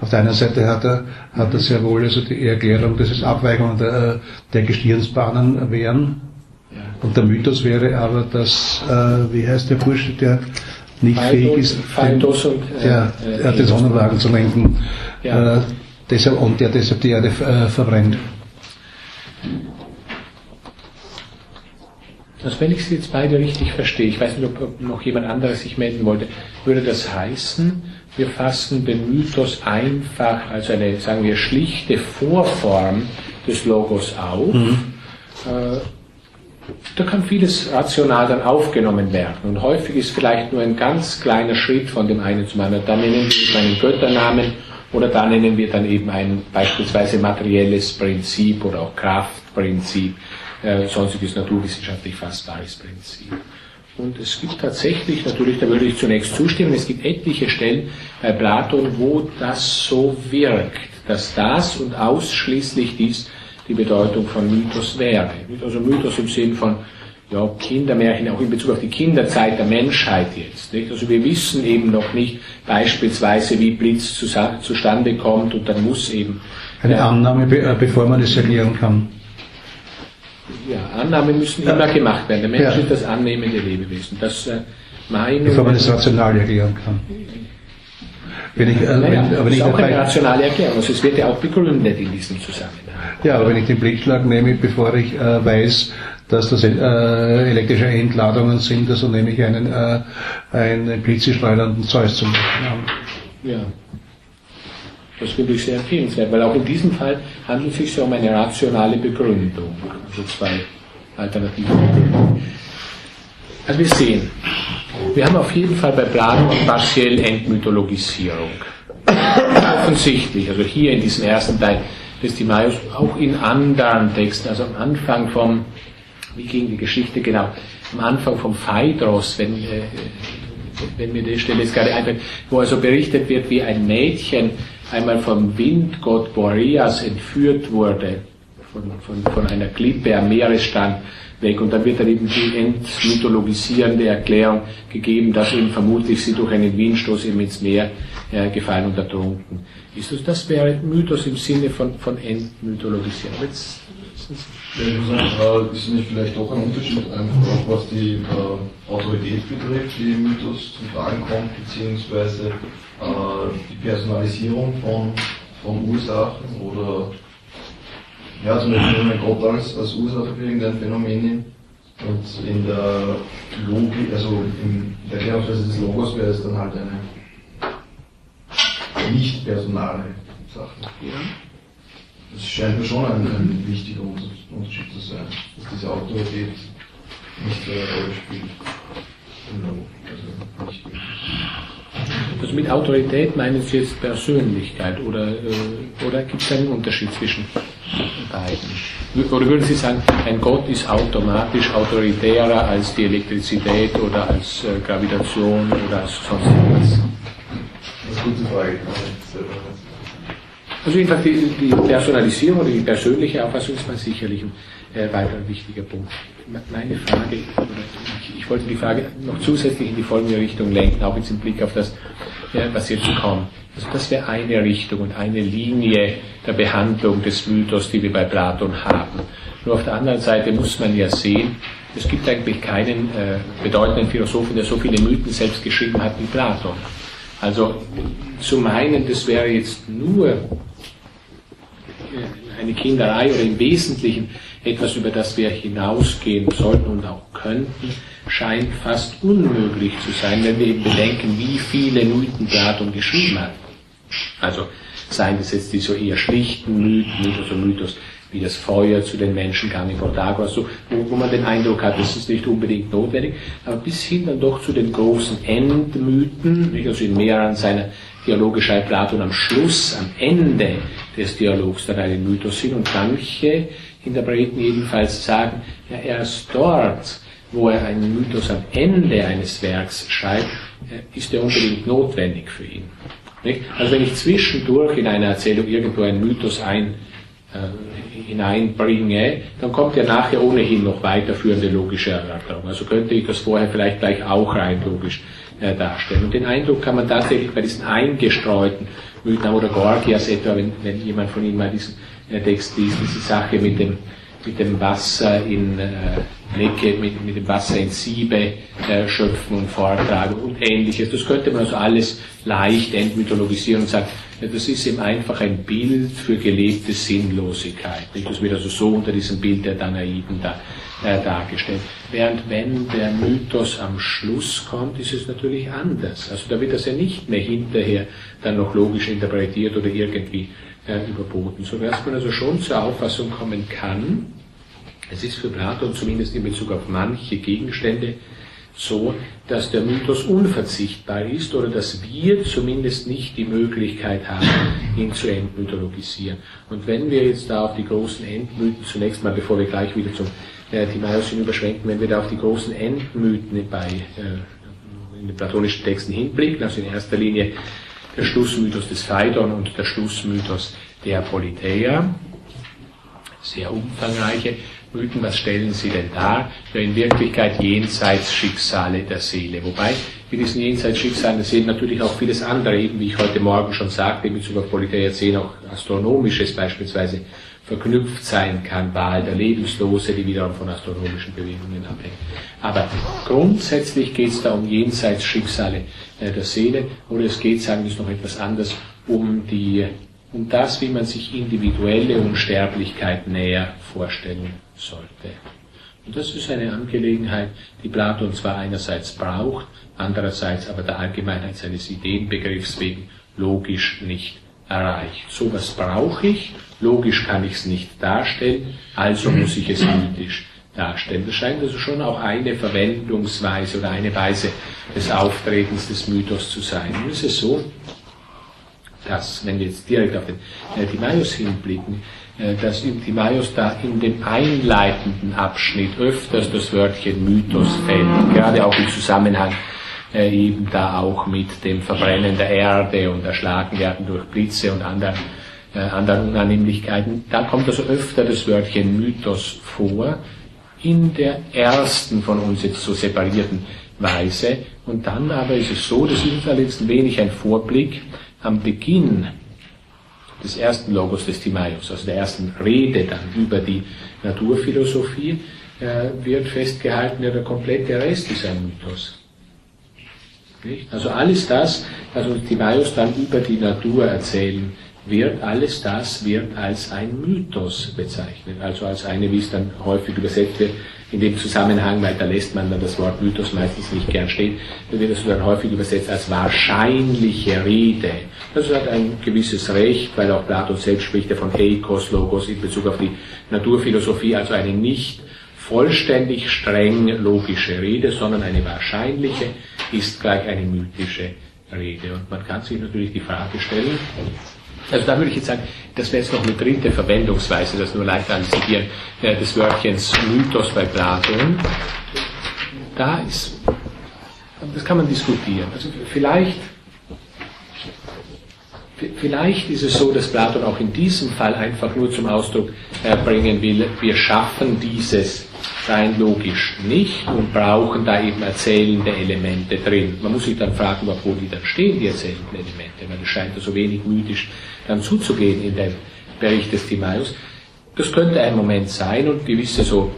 H: Auf der einen Seite hat er, hat er sehr wohl also die Erklärung, dass es Abweichungen der, der Gestirnsbahnen wären. Ja. Und der Mythos wäre aber, dass, äh, wie heißt der Bursche, der nicht fähig ist, den, und, äh, ja, äh, den Sonnenwagen zu lenken. Ja. Äh, deshalb, und der deshalb die Erde äh, verbrennt.
A: Also wenn ich Sie jetzt beide richtig verstehe, ich weiß nicht, ob noch jemand anderes sich melden wollte, würde das heißen, wir fassen den Mythos einfach als eine, sagen wir, schlichte Vorform des Logos auf. Mhm. Äh, da kann vieles rational dann aufgenommen werden. Und häufig ist vielleicht nur ein ganz kleiner Schritt von dem einen zum anderen. Da nennen wir einen Götternamen oder da nennen wir dann eben ein beispielsweise materielles Prinzip oder auch Kraftprinzip, äh, sonstiges naturwissenschaftlich fassbares Prinzip. Und es gibt tatsächlich, natürlich, da würde ich zunächst zustimmen, es gibt etliche Stellen bei Platon, wo das so wirkt, dass das und ausschließlich dies die Bedeutung von Mythos wäre. Also Mythos im Sinn von ja, Kindermärchen, auch in Bezug auf die Kinderzeit der Menschheit jetzt. Nicht? Also wir wissen eben noch nicht beispielsweise, wie Blitz zustande kommt und dann muss eben...
H: Eine Annahme, äh, bevor man es erklären kann.
A: Ja, Annahmen müssen immer gemacht werden. Der Mensch ja. ist das annehmende Lebewesen. Das äh,
H: Meinung, Bevor man es rational erklären kann.
A: Wenn ich, äh, naja, wenn, aber das ist auch eine rationale Erklärung. Also es wird ja auch begründet in diesem Zusammenhang.
H: Ja, aber wenn ich den Blitzschlag nehme, bevor ich äh, weiß, dass das äh, elektrische Entladungen sind, also nehme ich einen, äh, einen blitzestreunernden Zeus zum Beispiel an.
A: Ja. Das finde ich sehr empfehlenswert, weil auch in diesem Fall handelt es sich ja um eine rationale Begründung. Also zwei alternative Begründungen. Also wir sehen, wir haben auf jeden Fall bei Platon partiell Entmythologisierung. Offensichtlich, also hier in diesem ersten Teil des Timaeus, auch in anderen Texten, also am Anfang vom, wie ging die Geschichte genau, am Anfang vom Phaedros, wenn, äh, wenn mir die Stelle jetzt gerade einfällt, wo also berichtet wird, wie ein Mädchen einmal vom Windgott Boreas entführt wurde, von, von, von einer Klippe am Meeresstand weg. Und dann wird dann eben die entmythologisierende Erklärung gegeben, dass eben vermutlich sie durch einen Windstoß eben ins Meer äh, gefallen und ertrunken ist. Also das wäre Mythos im Sinne von, von Entmythologisierung. Jetzt,
F: äh, ist nicht vielleicht doch ein Unterschied, einfach was die äh, Autorität betrifft, die im Mythos zum Tragen kommt, beziehungsweise äh, die Personalisierung von von Ursachen oder ja, zum Beispiel wenn man Gott als, als Ursache für irgendein Phänomen nimmt und in der Logik, also in der Erklärungsweise des Logos wäre es dann halt eine nicht personale Sache. Das scheint mir schon ein, ein wichtiger Unterschied zu sein, dass diese Autorität nicht so eine Rolle spielt.
A: Also nicht wirklich. Also mit Autorität meinen Sie jetzt Persönlichkeit oder, äh, oder gibt es einen Unterschied zwischen beiden? Oder würden Sie sagen, ein Gott ist automatisch autoritärer als die Elektrizität oder als äh, Gravitation oder als sonst
F: was? Das ist eine gute Frage.
A: Also jedenfalls die, die Personalisierung oder die persönliche Auffassung ist mal sicherlich ein äh, weiterer wichtiger Punkt. Meine Frage, ich, ich, wollte die Frage noch zusätzlich in die folgende Richtung lenken, auch jetzt im Blick auf das, äh, was jetzt kommt. Also das wäre eine Richtung und eine Linie der Behandlung des Mythos, die wir bei Platon haben. Nur auf der anderen Seite muss man ja sehen, es gibt eigentlich keinen äh, bedeutenden Philosophen, der so viele Mythen selbst geschrieben hat wie Platon. Also zu meinen, das wäre jetzt nur eine Kinderei oder im Wesentlichen etwas, über das wir hinausgehen sollten und auch könnten, scheint fast unmöglich zu sein, wenn wir eben bedenken, wie viele Mythen Platon geschrieben hat. Also seien das jetzt die so eher schlichten Mythen, Mythos und Mythos, wie das Feuer zu den Menschen kam in Protagoras, so, wo, wo man den Eindruck hat, das ist nicht unbedingt notwendig, aber bis hin dann doch zu den großen Endmythen, also in mehreren seiner Dialoge schreibt Platon am Schluss, am Ende des Dialogs dann einen Mythos hin und manche Interpreten jedenfalls sagen, ja, erst dort, wo er einen Mythos am Ende eines Werks schreibt, äh, ist er unbedingt notwendig für ihn. Nicht? Also wenn ich zwischendurch in einer Erzählung irgendwo einen Mythos ein, äh, hineinbringe, dann kommt ja nachher ohnehin noch weiterführende logische Erörterung. Also könnte ich das vorher vielleicht gleich auch rein logisch äh, darstellen. Und den Eindruck kann man tatsächlich bei diesen eingestreuten Mythen oder Gorgias etwa, wenn, wenn jemand von Ihnen mal diesen äh, Text liest, diese Sache mit dem, mit dem Wasser in äh, Lecke, mit, mit dem Wasser in Siebe äh, schöpfen und vortragen und ähnliches. Das könnte man also alles leicht entmythologisieren und sagen, das ist eben einfach ein Bild für gelebte Sinnlosigkeit. Das wird also so unter diesem Bild der Danaiden da äh, dargestellt. Während wenn der Mythos am Schluss kommt, ist es natürlich anders. Also da wird das ja nicht mehr hinterher dann noch logisch interpretiert oder irgendwie äh, überboten, sodass man also schon zur Auffassung kommen kann, es ist für Platon zumindest in Bezug auf manche Gegenstände so, dass der Mythos unverzichtbar ist oder dass wir zumindest nicht die Möglichkeit haben, ihn zu entmythologisieren. Und wenn wir jetzt da auf die großen Endmythen, zunächst mal, bevor wir gleich wieder zum äh, Timaeus hinüberschwenken, wenn wir da auf die großen Endmythen bei, äh, in den platonischen Texten hinblicken, also in erster Linie der Schlussmythos des Phaidon und der Schlussmythos der Politeia, sehr umfangreiche Mythen, was stellen sie denn dar? Ja, in Wirklichkeit Jenseitsschicksale der Seele. Wobei mit diesen Jenseitsschicksalen der Seele natürlich auch vieles andere, eben wie ich heute Morgen schon sagte, in Bezug auf Politeia 10 auch Astronomisches beispielsweise verknüpft sein kann, Wahl der Lebenslose, die wiederum von astronomischen Bewegungen abhängt. Aber grundsätzlich geht es da um Jenseitsschicksale äh, der Seele, oder es geht, sagen wir es noch etwas anders, um die um das, wie man sich individuelle Unsterblichkeit näher vorstellen sollte. Und das ist eine Angelegenheit, die Platon zwar einerseits braucht, andererseits aber der Allgemeinheit seines Ideenbegriffs wegen logisch nicht erreicht. So was brauche ich, logisch kann ich es nicht darstellen, also muss ich es mythisch darstellen. Das scheint also schon auch eine Verwendungsweise oder eine Weise des Auftretens des Mythos zu sein. Ist es so, dass, wenn wir jetzt direkt auf den äh, Timaeus hinblicken, äh, dass im Timaeus da in dem einleitenden Abschnitt öfters das Wörtchen Mythos fällt, gerade auch im Zusammenhang äh, eben da auch mit dem Verbrennen der Erde und Erschlagen werden durch Blitze und anderen, äh, anderen Unannehmlichkeiten. Da kommt also öfter das Wörtchen Mythos vor, in der ersten von uns jetzt so separierten Weise. Und dann aber ist es so, das ist allerdings ein wenig ein Vorblick, am Beginn des ersten Logos des Timaeus, also der ersten Rede dann über die Naturphilosophie, äh, wird festgehalten, ja, der komplette Rest ist ein Mythos. Nicht? Also alles das, was uns Timaeus dann über die Natur erzählen wird alles das wird als ein Mythos bezeichnet, also als eine, wie es dann häufig übersetzt wird, in dem Zusammenhang, weil da lässt man dann das Wort Mythos meistens nicht gern stehen, da wird das dann häufig übersetzt als wahrscheinliche Rede. Das hat ein gewisses Recht, weil auch Platon selbst spricht ja von Eikos, Logos in Bezug auf die Naturphilosophie, also eine nicht vollständig streng logische Rede, sondern eine wahrscheinliche ist gleich eine mythische Rede. Und man kann sich natürlich die Frage stellen, also da würde ich jetzt sagen, das wäre jetzt noch eine dritte Verwendungsweise, das nur leicht anzitieren, des Wörtchens Mythos bei Platon. Da ist, das kann man diskutieren. Also vielleicht, vielleicht ist es so, dass Platon auch in diesem Fall einfach nur zum Ausdruck äh, bringen will, wir schaffen dieses rein logisch nicht und brauchen da eben erzählende Elemente drin. Man muss sich dann fragen, wo die dann stehen, die erzählenden Elemente, weil es scheint so wenig mythisch dann zuzugehen in dem Bericht des Timaeus. Das könnte ein Moment sein und gewisse so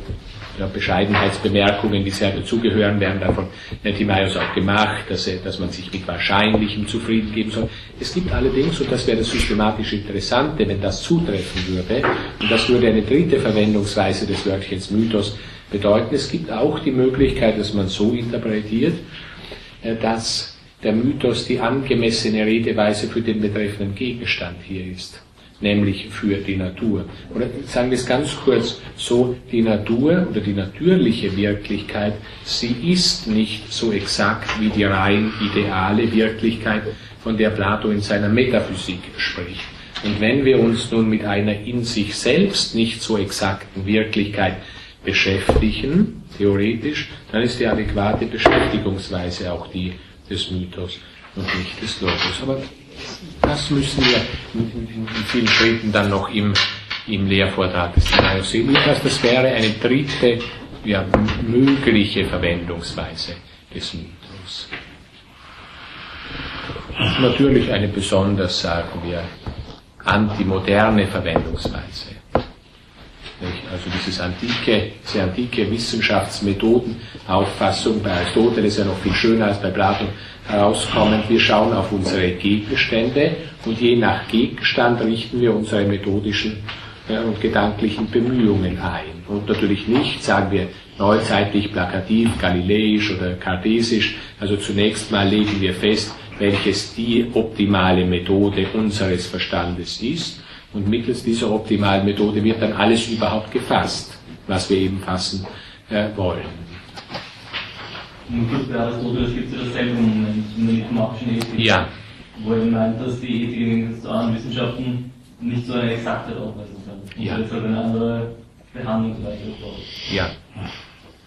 A: Bescheidenheitsbemerkungen, die sehr dazugehören, werden dann von Timaeus auch gemacht, dass, er, dass man sich mit Wahrscheinlichem zufrieden geben soll. Es gibt allerdings, und das wäre das systematisch Interessante, wenn das zutreffen würde, und das würde eine dritte Verwendungsweise des Wörtchens Mythos bedeuten, es gibt auch die Möglichkeit, dass man so interpretiert, äh, dass der Mythos die angemessene Redeweise für den betreffenden Gegenstand hier ist, nämlich für die Natur. Oder sagen wir es ganz kurz so, die Natur oder die natürliche Wirklichkeit, sie ist nicht so exakt wie die rein ideale Wirklichkeit, von der Plato in seiner Metaphysik spricht. Und wenn wir uns nun mit einer in sich selbst nicht so exakten Wirklichkeit beschäftigen, theoretisch, dann ist die adäquate Beschäftigungsweise auch die des Mythos und nicht des Logos. Aber das müssen wir in, vielen Schritten dann noch im, im Lehrvortrag des sehen. Jedenfalls, das wäre eine dritte ja, mögliche Verwendungsweise des Mythos. Natürlich eine besonders, sagen wir, antimoderne Verwendungsweise. Also dieses antike, diese antike Wissenschaftsmethodenauffassung bei Aristoteles ja noch viel schöner als bei Platon herauskommend. Wir schauen auf unsere Gegenstände und je nach Gegenstand richten wir unsere methodischen äh, und gedanklichen Bemühungen ein. Und natürlich nicht, sagen wir, neuzeitlich plakativ, galileisch oder kartesisch. Also zunächst mal legen wir fest, welches die optimale Methode unseres Verstandes ist und mittels dieser optimalen Methode wird dann alles überhaupt gefasst, was wir eben fassen äh, wollen.
G: Und kurz bei Aristoteles gibt es ja dasselbe Moment in der mathematischen Ethik. Ja. Wo er meint, dass die Ethik in den sozialen Wissenschaften nicht so eine Exaktheit aufweisen kann. Und ja. deshalb eine andere Behandlungsweise braucht.
A: Ja.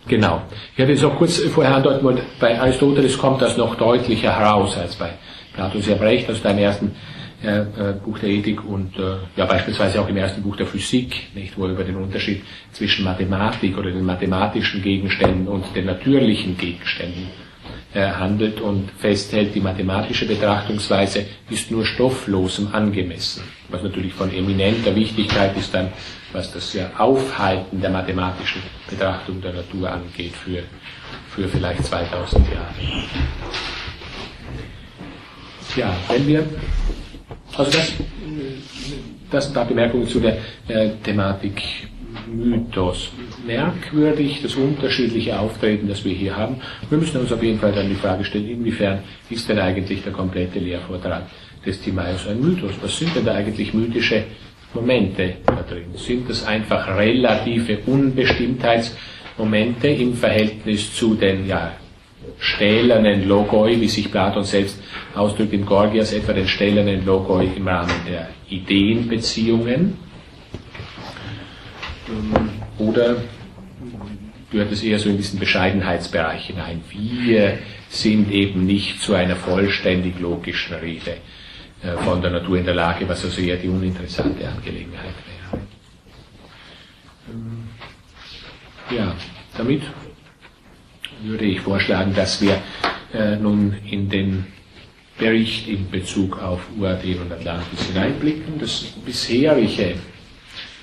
A: Genau. Ich hatte es auch kurz vorher andeuten wollen, bei Aristoteles kommt das noch deutlicher heraus als bei Plato. Sie haben recht, also deinem ersten äh, Buch der Ethik und äh, ja beispielsweise auch im ersten Buch der Physik, nicht, wo er über den Unterschied zwischen Mathematik oder den mathematischen Gegenständen und den natürlichen Gegenständen äh, handelt und festhält, die mathematische Betrachtungsweise ist nur stofflosem angemessen. Was natürlich von eminenter Wichtigkeit ist dann, was das ja Aufhalten der mathematischen Betrachtung der Natur angeht für, für vielleicht 2000 Jahre. Ja, wenn wir also das, das sind paar Bemerkungen zu der äh, Thematik Mythos. Merkwürdig das unterschiedliche Auftreten, das wir hier haben. Wir müssen uns auf jeden Fall dann die Frage stellen, inwiefern ist denn eigentlich der komplette Lehrvortrag des Timaeus ein Mythos? Was sind denn da eigentlich mythische Momente da drin? Sind das einfach relative Unbestimmtheitsmomente im Verhältnis zu den ja, stählernen Logoi, wie sich Platon selbst ausdrückt in Gorgias, etwa den stählernen Logoi im Rahmen der Ideenbeziehungen? Oder gehört es eher so in diesen Bescheidenheitsbereich hinein? Wir sind eben nicht zu einer vollständig logischen Rede äh, von der Natur in der Lage, was also eher die uninteressante Angelegenheit wäre. Ja, damit würde ich vorschlagen, dass wir äh, nun in den Bericht in Bezug auf Uaden und Atlantis hineinblicken. Das bisherige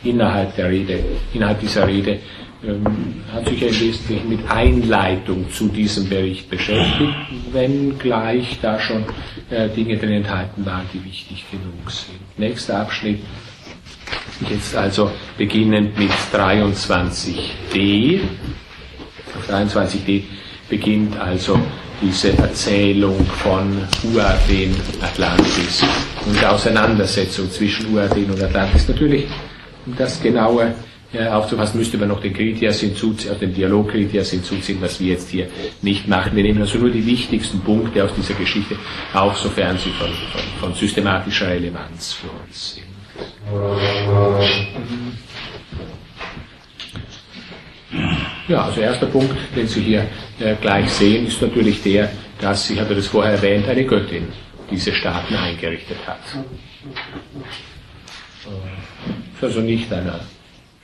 A: innerhalb der Rede, innerhalb dieser Rede ähm, hat sich ja im Wesentlichen mit Einleitung zu diesem Bericht beschäftigt, wenngleich da schon äh, Dinge drin enthalten waren, die wichtig genug sind. Nächster Abschnitt, jetzt also beginnend mit 23d. Auf 23d beginnt also diese Erzählung von Uaden Atlantis und der Auseinandersetzung zwischen Uaden und Atlantis. Natürlich, um das genaue äh, aufzufassen, müsste man noch den Kritias hinzuziehen, also den Dialog Kritias hinzuziehen, was wir jetzt hier nicht machen. Wir nehmen also nur die wichtigsten Punkte aus dieser Geschichte auf, sofern sie von, von, von systematischer Relevanz für uns sind. Ja, also erster Punkt, den Sie hier äh, gleich sehen, ist natürlich der, dass, ich hatte das vorher erwähnt, eine Göttin diese Staaten eingerichtet hat. Äh, ist also nicht einer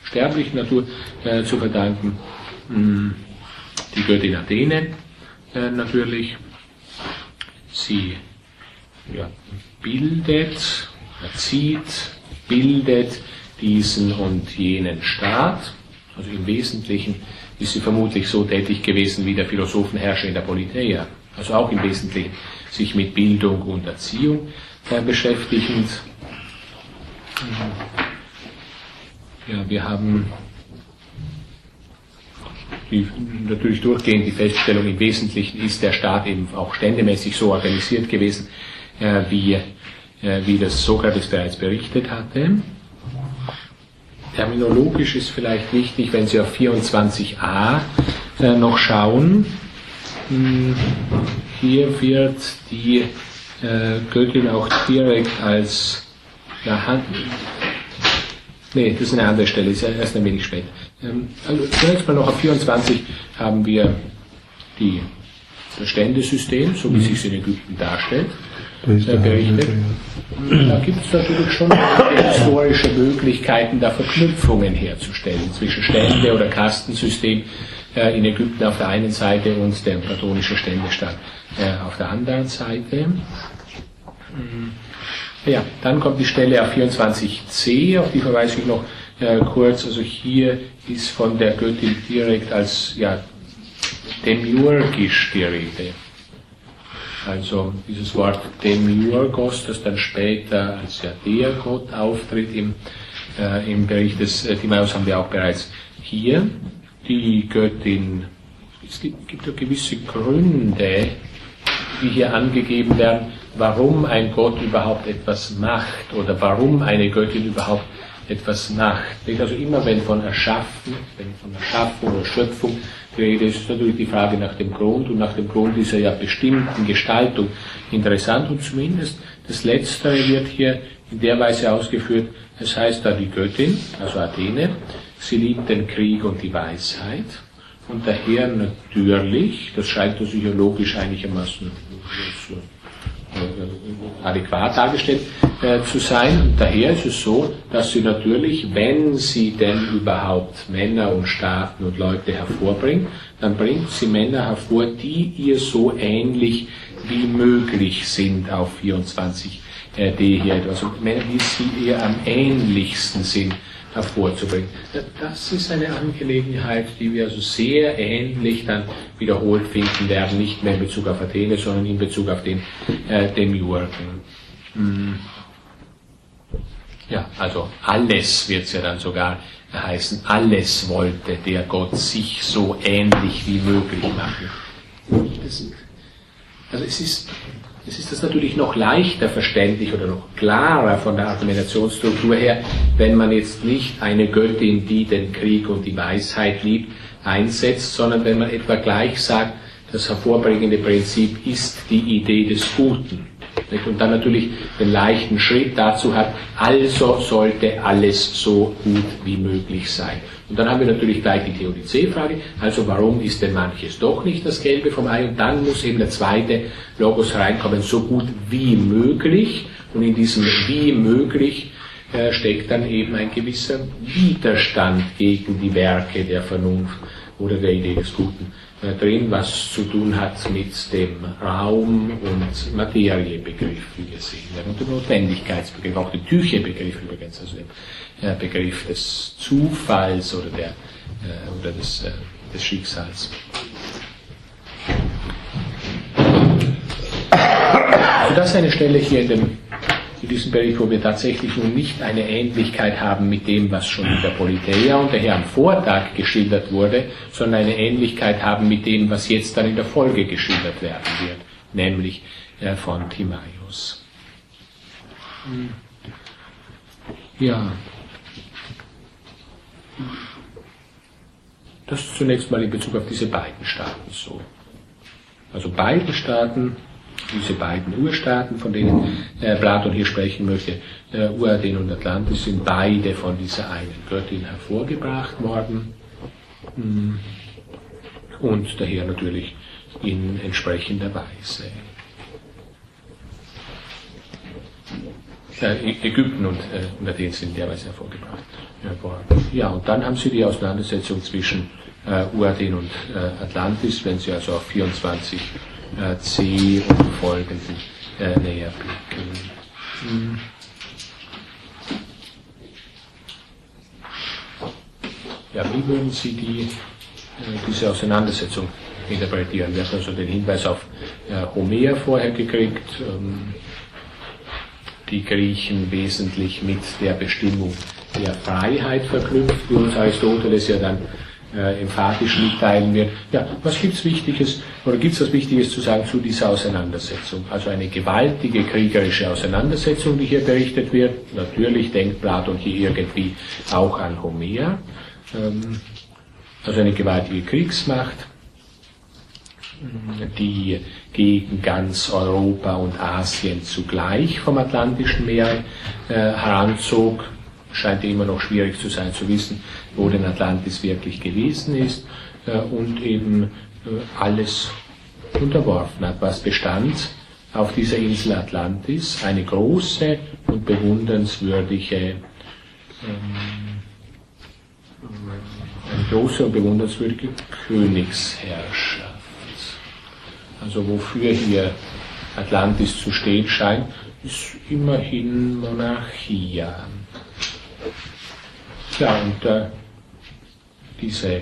A: sterblichen Natur äh, zu verdanken. Hm, die Göttin Athene äh, natürlich. Sie ja, bildet, erzieht, bildet diesen und jenen Staat. Also im Wesentlichen ist sie vermutlich so tätig gewesen wie der Philosophenherrscher in der Politeia. Also auch im Wesentlichen sich mit Bildung und Erziehung äh, beschäftigend. Ja, wir haben die, natürlich durchgehend die Feststellung, im Wesentlichen ist der Staat eben auch ständemäßig so organisiert gewesen, äh, wie, äh, wie das Sokrates bereits berichtet hatte. Terminologisch ist vielleicht wichtig, wenn Sie auf 24a äh, noch schauen. Hm, hier wird die äh, Göttin auch direkt als ja, Hand, Nee, das ist eine andere Stelle, ist ja erst ein wenig spät. Ähm, also zunächst mal noch auf 24 haben wir die, das Ständesystem, so wie mhm. sich es in Ägypten darstellt, berichtet. Da gibt es natürlich schon historische Möglichkeiten, da Verknüpfungen herzustellen zwischen Stände- oder Kastensystem äh, in Ägypten auf der einen Seite und dem platonischen Ständestaat äh, auf der anderen Seite. Mhm. Ja, dann kommt die Stelle A24c, auf die verweise ich noch äh, kurz. Also hier ist von der Göttin direkt als ja, demiurgisch die Rede. Also dieses Wort Demiurgos, das dann später als ja der Gott auftritt im, äh, im Bericht des äh, Timaeus, haben wir auch bereits hier. Die Göttin, es gibt, gibt ja gewisse Gründe, die hier angegeben werden, warum ein Gott überhaupt etwas macht oder warum eine Göttin überhaupt etwas macht. Also immer wenn von Erschaffen, wenn von Erschaffung oder Schöpfung die Rede ist, ist natürlich die Frage nach dem Grund. Und nach dem Grund dieser ja bestimmten Gestaltung interessant. Und zumindest das Letztere wird hier in der Weise ausgeführt, es heißt da die Göttin, also Athene, sie liebt den Krieg und die Weisheit. Und daher natürlich, das scheint uns logisch einigermaßen adäquat dargestellt äh, zu sein. Und daher ist es so, dass sie natürlich, wenn sie denn überhaupt Männer und Staaten und Leute hervorbringt, dann bringt sie Männer hervor, die ihr so ähnlich wie möglich sind auf 24 äh, hier. Also Männer, die sie ihr am ähnlichsten sind hervorzubringen. Das ist eine Angelegenheit, die wir also sehr ähnlich dann wiederholt finden werden, nicht mehr in Bezug auf Athene, sondern in Bezug auf den äh, Demiurgen. Hm. Ja, also alles wird es ja dann sogar heißen, alles wollte der Gott sich so ähnlich wie möglich machen. Das, also es ist es ist das natürlich noch leichter verständlich oder noch klarer von der Argumentationsstruktur her, wenn man jetzt nicht eine Göttin, die den Krieg und die Weisheit liebt, einsetzt, sondern wenn man etwa gleich sagt, das hervorbringende Prinzip ist die Idee des Guten. Und dann natürlich den leichten Schritt dazu hat, also sollte alles so gut wie möglich sein. Und dann haben wir natürlich gleich die Theodizee-Frage, also warum ist denn manches doch nicht das Gelbe vom Ei? Und dann muss eben der zweite Logos reinkommen, so gut wie möglich. Und in diesem wie möglich äh, steckt dann eben ein gewisser Widerstand gegen die Werke der Vernunft oder der Idee des Guten drin, was zu tun hat mit dem Raum- und Materiebegriff, wie wir sehen. Und der Notwendigkeitsbegriff, auch der Tüchebegriff übrigens, also der Begriff des Zufalls oder, der, äh, oder des, äh, des Schicksals. Also das ist eine Stelle hier in, dem, diesem Bericht, wo wir tatsächlich nun nicht eine Ähnlichkeit haben mit dem, was schon in der Politeia und daher am Vortag geschildert wurde, sondern eine Ähnlichkeit haben mit dem, was jetzt dann in der Folge geschildert werden wird, nämlich äh, von Timaeus. Ja. Das zunächst mal in Bezug auf diese beiden Staaten so. Also beide Staaten diese beiden Urstaaten, von denen äh, Platon hier sprechen möchte, äh, Uradin und Atlantis, sind beide von dieser einen Göttin hervorgebracht worden mm. und daher natürlich in entsprechender Weise. Äh, Ägypten und, äh, und Athen sind derweise hervorgebracht worden. Ja, und dann haben Sie die Auseinandersetzung zwischen äh, Uradin und äh, Atlantis, wenn Sie also auf 24 äh, C und folgenden äh, näher blicken. Hm. Ja, wie würden Sie die, äh, diese Auseinandersetzung interpretieren? Wir haben also den Hinweis auf äh, Homer vorher gekriegt, ähm, die Griechen wesentlich mit der Bestimmung der Freiheit verknüpft, wie uns Aristoteles ja dann äh, emphatisch mitteilen wird. Ja, was gibt's Wichtiges oder gibt's was Wichtiges zu sagen zu dieser Auseinandersetzung? Also eine gewaltige kriegerische Auseinandersetzung, die hier berichtet wird. Natürlich denkt Platon hier irgendwie auch an Homer. Ähm, also eine gewaltige Kriegsmacht, die gegen ganz Europa und Asien zugleich vom Atlantischen Meer äh, heranzog scheint immer noch schwierig zu sein zu wissen, wo denn Atlantis wirklich gewesen ist äh, und eben äh, alles unterworfen hat, was bestand auf dieser Insel Atlantis, eine große und bewundernswürdige ähm, eine große und bewundernswürdige Königsherrschaft. Also wofür hier Atlantis zu stehen scheint, ist immerhin Monarchie. Ja, äh, diese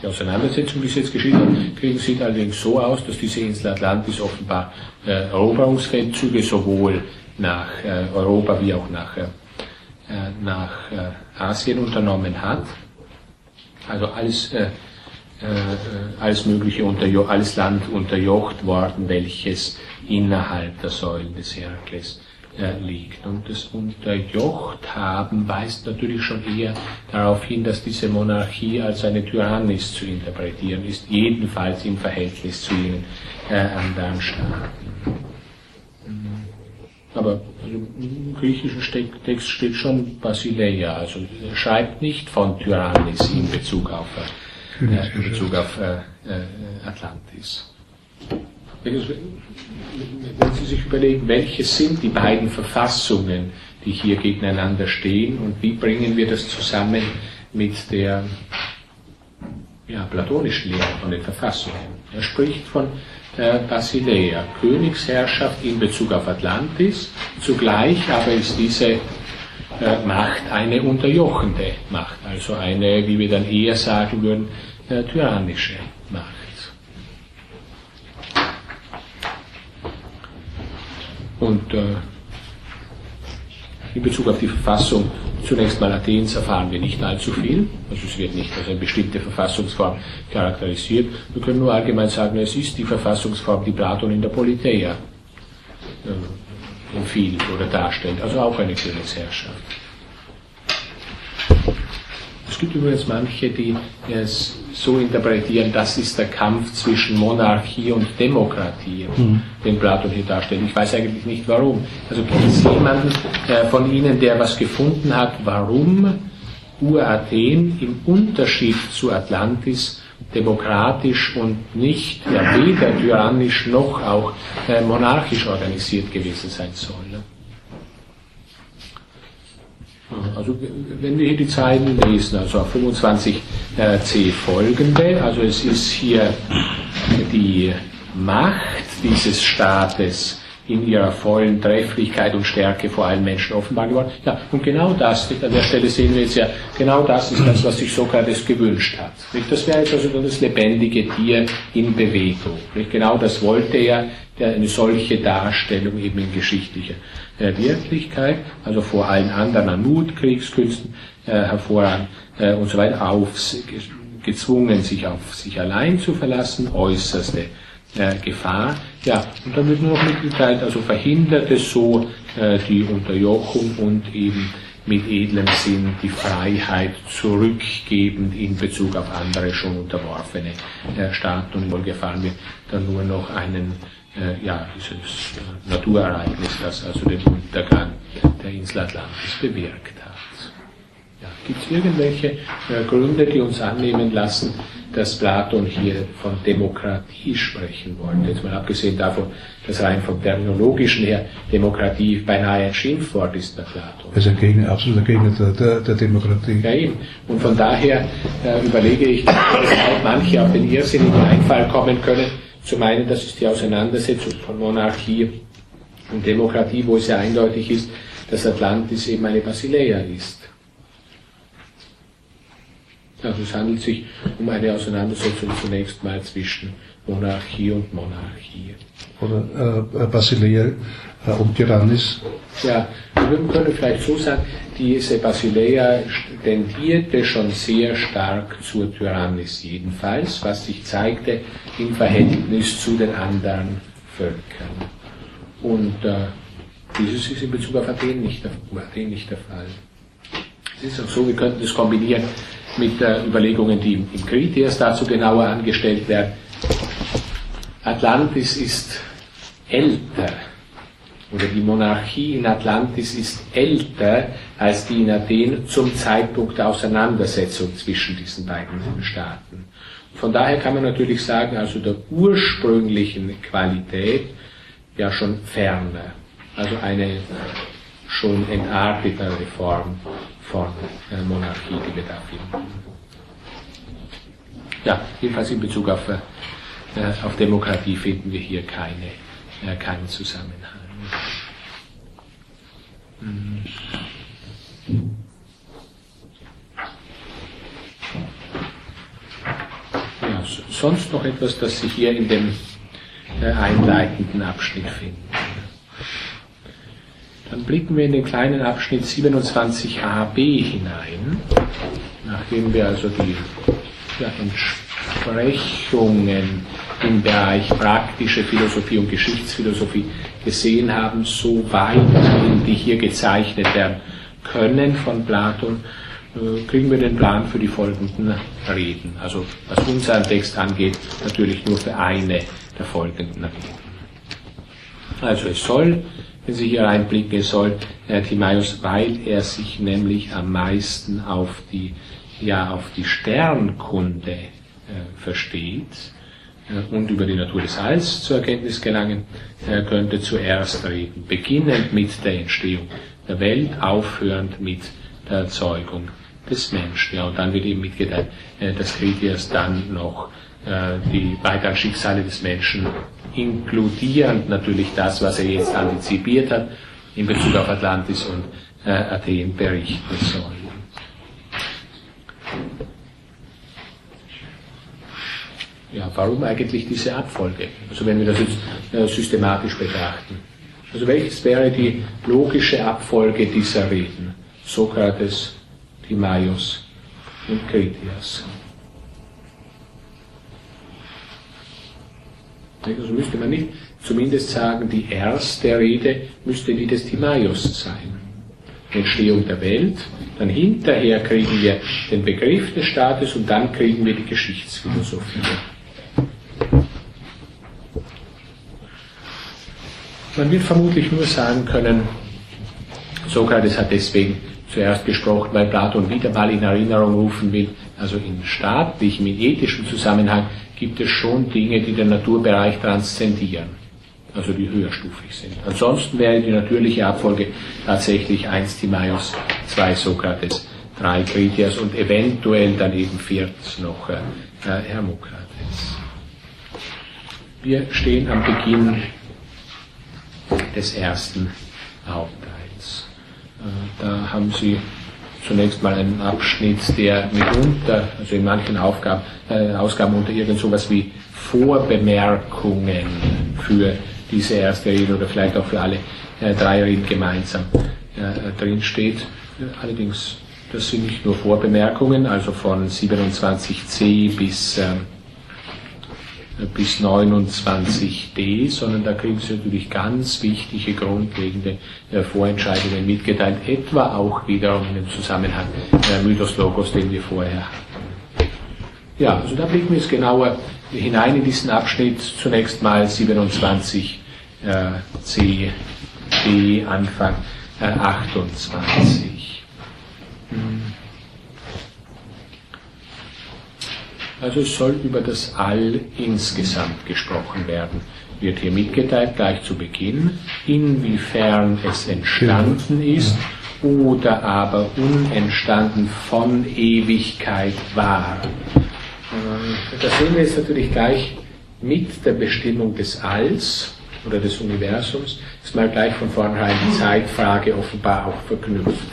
A: die Auseinandersetzung, die es jetzt geschieht kriegen sieht allerdings so aus, dass diese Insel Atlantis offenbar äh, Eroberungsfeldzüge sowohl nach äh, Europa wie auch nach, äh, nach äh, Asien unternommen hat. Also alles, äh, äh, alles Mögliche unter, alles Land unterjocht worden, welches innerhalb der Säulen des Herakles äh, liegt. Und das Unterjocht haben weist natürlich schon eher darauf hin, dass diese Monarchie als eine Tyrannis zu interpretieren ist, jedenfalls im Verhältnis zu ihren äh, anderen Staaten. Mhm. Aber also, im griechischen Text steht schon Basileia, also er schreibt nicht von Tyrannis in Bezug auf, äh, in Bezug auf äh, äh Atlantis wenn Sie sich überlegen, welche sind die beiden Verfassungen, die hier gegeneinander stehen und wie bringen wir das zusammen mit der ja, platonischen Lehre von den Verfassungen. Er spricht von der Basileia, Königsherrschaft in Bezug auf Atlantis, zugleich aber ist diese äh, Macht eine unterjochende Macht, also eine, wie wir dann eher sagen würden, äh, tyrannische Macht. Und äh, in Bezug auf die Verfassung zunächst mal Athens erfahren wir nicht allzu viel. Also es wird nicht als eine bestimmte Verfassungsform charakterisiert. Wir können nur allgemein sagen, es ist die Verfassungsform, die Platon in der Politeia äh, empfiehlt oder darstellt. Also auch eine Königsherrschaft. Es gibt übrigens manche, die es so interpretieren, das ist der Kampf zwischen Monarchie und Demokratie, mhm. den Platon hier darstellt. Ich weiß eigentlich nicht warum. Also gibt es jemanden äh, von Ihnen, der was gefunden hat, warum Urathen im Unterschied zu Atlantis demokratisch und nicht, ja, weder tyrannisch noch auch äh, monarchisch organisiert gewesen sein soll. Ne? Also wenn wir hier die Zeilen lesen, also auf 25c folgende, also es ist hier die Macht dieses Staates in ihrer vollen Trefflichkeit und Stärke vor allen Menschen offenbar geworden. Ja, und genau das, an der Stelle sehen wir jetzt ja, genau das ist das, was sich Sokrates gewünscht hat. Das wäre jetzt also das lebendige Tier in Bewegung. Genau das wollte er, eine solche Darstellung eben in geschichtlicher äh, Wirklichkeit, also vor allen anderen an Mut, Kriegskünsten äh, hervorragend äh, und so weiter, auf, gezwungen, sich auf sich allein zu verlassen, äußerste Gefahr. Ja, und dann wird nur noch mitgeteilt, also verhindert es so äh, die Unterjochung und eben mit edlem Sinn die Freiheit zurückgebend in Bezug auf andere schon unterworfene äh, Staaten. Und wohl gefallen mir dann nur noch einen, äh, ja, dieses äh, Naturereignis, das also den Untergang der Insel Atlantis bewirkt Gibt es irgendwelche äh, Gründe, die uns annehmen lassen, dass Platon hier von Demokratie sprechen wollte. Jetzt mal abgesehen davon, dass rein vom Terminologischen her Demokratie beinahe ein Schimpfwort ist bei Platon.
H: Er ist ein Gegner, absoluter Gegner der, der, der Demokratie.
A: Ja, eben. Und von daher äh, überlege ich, dass auch manche auf den irrsinnigen Einfall kommen können, zu meinen, das ist die Auseinandersetzung von Monarchie und Demokratie, wo es ja eindeutig ist, dass Atlantis eben eine Basileia ist. Also es handelt sich um eine Auseinandersetzung zunächst mal zwischen Monarchie und Monarchie.
H: Oder äh, Basileia äh, und Tyrannis.
A: Ja, wir können vielleicht so sagen, diese Basileia tendierte schon sehr stark zur Tyrannis jedenfalls, was sich zeigte im Verhältnis zu den anderen Völkern. Und äh, dieses ist in Bezug auf Athen nicht, Athen nicht der Fall. Es ist auch so, wir könnten das kombinieren mit äh, Überlegungen, die im, im dazu genauer angestellt werden. Atlantis ist älter, oder die Monarchie in Atlantis ist älter als die in Athen zum Zeitpunkt der Auseinandersetzung zwischen diesen beiden Staaten. Von daher kann man natürlich sagen, also der ursprünglichen Qualität ja schon ferner, also eine schon entartetere Form von äh, Monarchie, die wir da finden. Ja, jedenfalls in Bezug auf, äh, auf Demokratie finden wir hier keine, äh, keinen Zusammenhang. Mhm. Ja, sonst noch etwas, das Sie hier in dem äh, einleitenden Abschnitt finden. Blicken wir in den kleinen Abschnitt 27ab hinein, nachdem wir also die ja, Entsprechungen im Bereich praktische Philosophie und Geschichtsphilosophie gesehen haben, so weit, die hier gezeichnet werden können von Platon, äh, kriegen wir den Plan für die folgenden Reden. Also was unseren Text angeht, natürlich nur für eine der folgenden Reden. Also es soll wenn Sie hier einblicken soll, Herr Timaeus, weil er sich nämlich am meisten auf die, ja, auf die Sternkunde äh, versteht äh, und über die Natur des Alls zur Erkenntnis gelangen äh, könnte, zuerst reden, beginnend mit der Entstehung der Welt, aufhörend mit der Erzeugung des Menschen. Ja, und dann wird eben mitgeteilt, äh, dass Kritias dann noch äh, die weiteren Schicksale des Menschen inkludierend natürlich das, was er jetzt antizipiert hat in Bezug auf Atlantis und äh, Athen berichten soll. Ja, warum eigentlich diese Abfolge? Also wenn wir das jetzt äh, systematisch betrachten. Also welches wäre die logische Abfolge dieser Reden? Sokrates, Timaeus und Kritias. Also müsste man nicht zumindest sagen, die erste Rede müsste die des Timaeus sein. Entstehung der Welt, dann hinterher kriegen wir den Begriff des Staates und dann kriegen wir die Geschichtsphilosophie. Man wird vermutlich nur sagen können, Sokrates hat deswegen zuerst gesprochen, weil Platon wieder mal in Erinnerung rufen will, also in staatlichem, in ethischem Zusammenhang gibt es schon Dinge, die den Naturbereich transzendieren. also die höherstufig sind. Ansonsten wäre die natürliche Abfolge tatsächlich 1 Timaeus, 2 Sokrates, 3 Kritias und eventuell dann eben viert noch äh, Hermokrates. Wir stehen am Beginn des ersten Hauptteils. Äh, da haben Sie zunächst mal einen Abschnitt, der mitunter, also in manchen Aufgaben, äh, Ausgaben unter irgend sowas wie Vorbemerkungen für diese erste Rede oder vielleicht auch für alle äh, drei Reden gemeinsam äh, drinsteht. Allerdings, das sind nicht nur Vorbemerkungen, also von 27c bis, äh, bis 29d, sondern da kriegen Sie natürlich ganz wichtige, grundlegende äh, Vorentscheidungen mitgeteilt, etwa auch wiederum in dem Zusammenhang äh, Mythos Logos, den wir vorher hatten. Ja, also da blicken wir jetzt genauer hinein in diesen Abschnitt. Zunächst mal 27 äh, D, Anfang äh, 28. Also es soll über das All insgesamt gesprochen werden. Wird hier mitgeteilt gleich zu Beginn, inwiefern es entstanden ist oder aber unentstanden von Ewigkeit war. Äh, das sehen wir jetzt natürlich gleich mit der Bestimmung des Alls oder des Universums, ist mal gleich von vornherein die Zeitfrage offenbar auch verknüpft.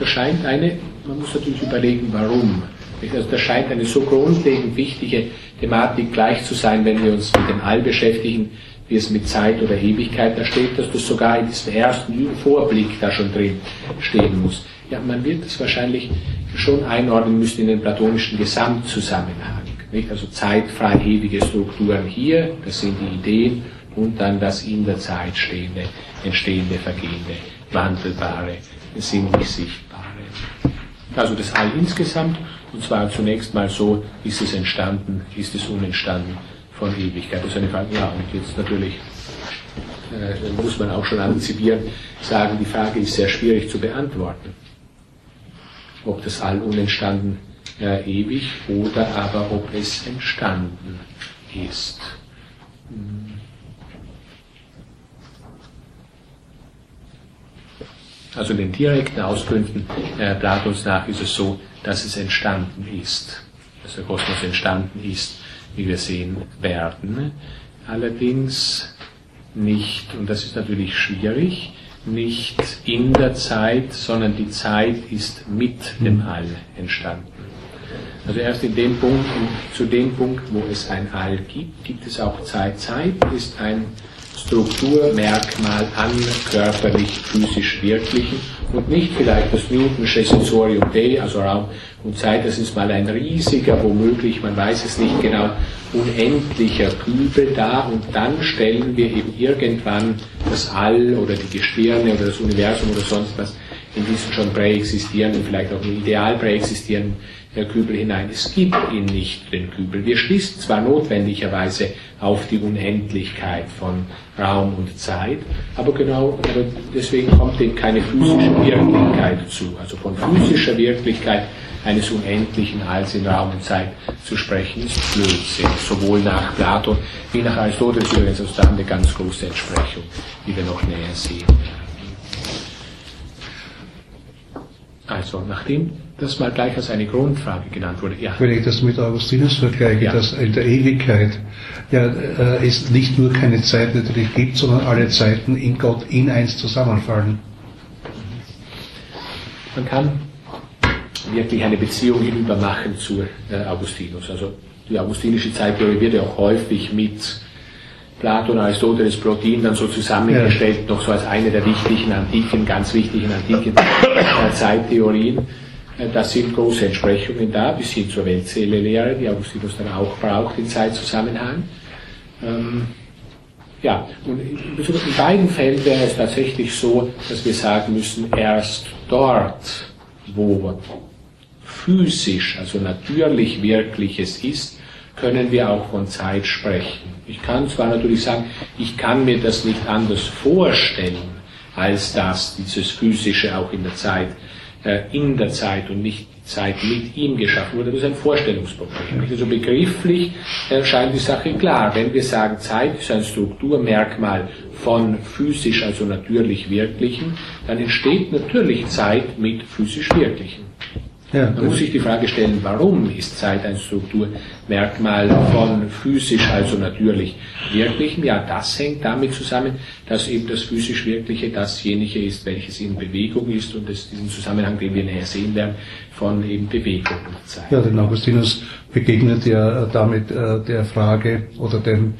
A: Da scheint eine, man muss natürlich überlegen, warum. Also da scheint eine so grundlegend wichtige Thematik gleich zu sein, wenn wir uns mit dem All beschäftigen, wie es mit Zeit oder Ewigkeit da steht, dass das sogar in diesem ersten Vorblick da schon drin stehen muss. Ja, man wird es wahrscheinlich schon einordnen müssen in den platonischen Gesamtzusammenhang. Nicht? Also zeitfrei ewige Strukturen hier, das sind die Ideen, und dann das in der Zeit stehende, entstehende, vergehende, wandelbare, sinnlich sichtbare. Also das All insgesamt, und zwar zunächst mal so, ist es entstanden, ist es unentstanden von Ewigkeit. Das ist eine Frage, ja, und jetzt natürlich äh, muss man auch schon antizipieren, sagen, die Frage ist sehr schwierig zu beantworten. Ob das All unentstanden äh, ewig oder aber ob es entstanden ist. Hm. Also in den direkten Auskünften äh, Platons nach ist es so, dass es entstanden ist, dass der Kosmos entstanden ist, wie wir sehen werden. Allerdings nicht, und das ist natürlich schwierig, nicht in der Zeit, sondern die Zeit ist mit dem All entstanden. Also erst in dem Punkt, zu dem Punkt, wo es ein All gibt, gibt es auch Zeit. Zeit ist ein Strukturmerkmal an körperlich, physisch Wirklichen und nicht vielleicht das Newtonsche Sensorium Dei, also Raum und Zeit, das ist mal ein riesiger, womöglich, man weiß es nicht genau, unendlicher Kübel da. Und dann stellen wir eben irgendwann das All oder die Gestirne oder das Universum oder sonst was in diesen schon präexistierenden, vielleicht auch im Ideal präexistierenden Kübel hinein. Es gibt ihn nicht, den Kübel. Wir schließen zwar notwendigerweise auf die Unendlichkeit von Raum und Zeit, aber genau deswegen kommt ihm keine physische Wirklichkeit zu. Also von physischer Wirklichkeit eines Unendlichen als in Raum und Zeit zu sprechen, ist Blödsinn. Sowohl nach Platon wie nach Aristoteles übrigens, also da haben wir ganz große Entsprechung, die wir noch näher sehen Also, nachdem das mal gleich als eine Grundfrage genannt wurde.
H: Ja. Wenn ich das mit Augustinus vergleiche, ja. dass in der Ewigkeit ja, äh, es nicht nur keine Zeit natürlich gibt, sondern alle Zeiten in Gott in eins zusammenfallen.
A: Man kann wirklich eine Beziehung hinüber machen zu äh, Augustinus. Also die augustinische Zeittheorie wird ja auch häufig mit Platon, Aristoteles, Plotin dann so zusammengestellt, ja. noch so als eine der wichtigen antiken, ganz wichtigen antiken äh, Zeittheorien. Äh, da sind große Entsprechungen da, bis hin zur Weltseele-Lehre, die Augustinus dann auch braucht in Zeitzusammenhang. Ähm, ja, und in beiden Fällen wäre es tatsächlich so, dass wir sagen müssen, erst dort, wo physisch, also natürlich Wirkliches ist, können wir auch von Zeit sprechen. Ich kann zwar natürlich sagen, ich kann mir das nicht anders vorstellen, als dass dieses Physische auch in der Zeit, äh, in der Zeit und nicht Zeit mit ihm geschaffen wurde. Das ist ein Vorstellungsproblem. Also begrifflich scheint die Sache klar. Wenn wir sagen, Zeit ist ein Strukturmerkmal von physisch, also natürlich Wirklichen, dann entsteht natürlich Zeit mit physisch Wirklichen. Ja, Man muss sich die Frage stellen, warum ist Zeit ein Strukturmerkmal von physisch, also natürlich Wirklichem? Ja, das hängt damit zusammen, dass eben das physisch Wirkliche dasjenige ist, welches in Bewegung ist und es diesen Zusammenhang, den wir näher sehen werden, von eben Bewegung und Zeit.
H: Ja, denn Augustinus begegnet ja damit äh, der Frage oder dem,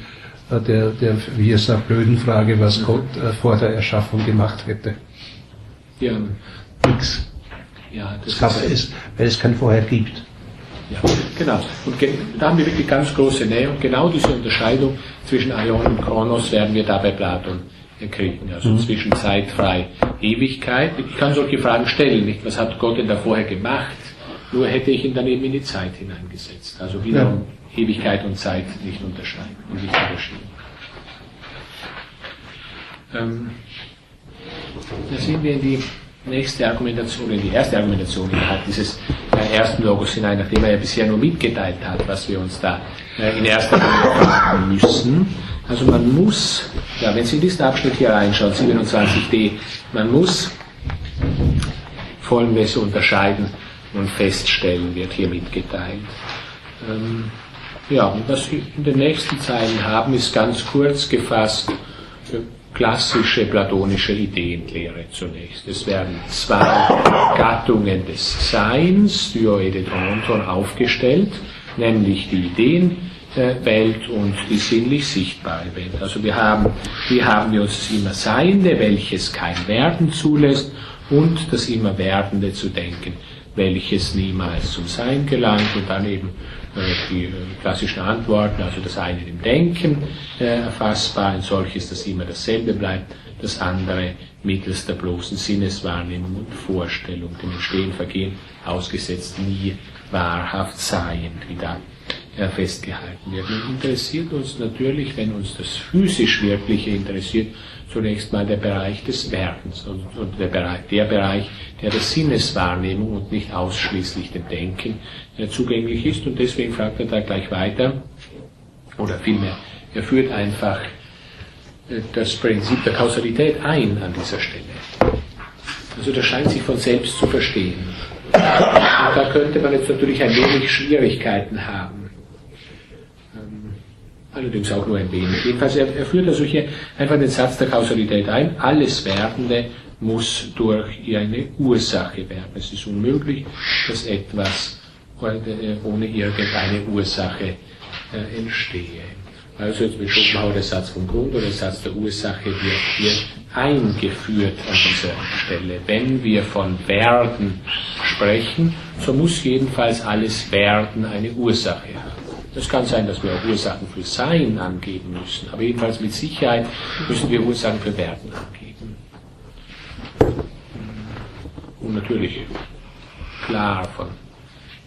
H: äh, der, der, wie er sagt, blöden Frage, was. Gott äh, vor der Erschaffung gemacht hätte.
A: Ja.
H: Nix. Ja, das gab es, weil es kein Vorher gibt.
A: Ja, genau. Und da haben wir wirklich ganz große Nähe und genau diese Unterscheidung zwischen Aion und Kronos werden wir da bei Platon kriegen. Also mhm. zwischen zeitfrei Ewigkeit. Ich kann solche Fragen stellen, nicht? Was hat Gott denn da vorher gemacht? Nur hätte ich ihn dann eben in die Zeit hineingesetzt. Also wiederum ja. Ewigkeit und Zeit nicht unterscheiden und nicht unterschieden. Ähm, da sind wir in die nächste Argumentation, in die erste Argumentation innerhalb dieses äh, ersten Logos hinein, nachdem er ja bisher nur mitgeteilt hat, was wir uns da äh, in erster Linie fragen müssen. Also man muss, ja, wenn Sie in diesen Abschnitt hier reinschauen, 27d, man muss Folgendes unterscheiden und feststellen, wird hier mitgeteilt. Ähm, ja, und was wir in den nächsten Zeilen haben, ist ganz kurz gefasst klassische platonische Ideenlehre zunächst. Es werden zwei Gattungen des Seins, Dioedet und Onton, aufgestellt, nämlich die Ideenwelt und die sinnlich sichtbare Welt. Also wir haben, hier haben wir uns das immer Seiende, welches kein Werden zulässt, und das immer Werdende zu denken, welches niemals zum Sein gelangt und dann eben die äh, klassischen Antworten, also das eine im Denken äh, erfassbar, ein solches, das immer dasselbe bleibt, das andere mittels der bloßen Sinneswahrnehmung und Vorstellung, dem Entstehen, Vergehen ausgesetzt, nie wahrhaft seiend, wie da äh, festgehalten wird. Und interessiert uns natürlich, wenn uns das physisch Wirkliche interessiert, zunächst mal der Bereich des Werdens und, und der, Bereich, der Bereich, der der Sinneswahrnehmung und nicht ausschließlich dem Denken äh, zugänglich ist. Und deswegen fragt er da gleich weiter, oder vielmehr, er führt einfach äh, das Prinzip der Kausalität ein an dieser Stelle. Also das scheint sich von selbst zu verstehen. Und da könnte man jetzt natürlich ein wenig Schwierigkeiten haben allerdings auch nur ein wenig. Jedenfalls, er, er führt also hier einfach den Satz der Kausalität ein. Alles Werdende muss durch eine Ursache werden. Es ist unmöglich, dass etwas ohne irgendeine Ursache äh, entstehe. Also jetzt mit Schopenhauer der Satz vom Grund oder der Satz der Ursache wird hier eingeführt an dieser Stelle. Wenn wir von Werden sprechen, so muss jedenfalls alles Werden eine Ursache haben. Es kann sein, dass wir auch Ursachen für Sein angeben müssen, aber jedenfalls mit Sicherheit müssen wir Ursachen für Werden angeben. Und natürlich klar von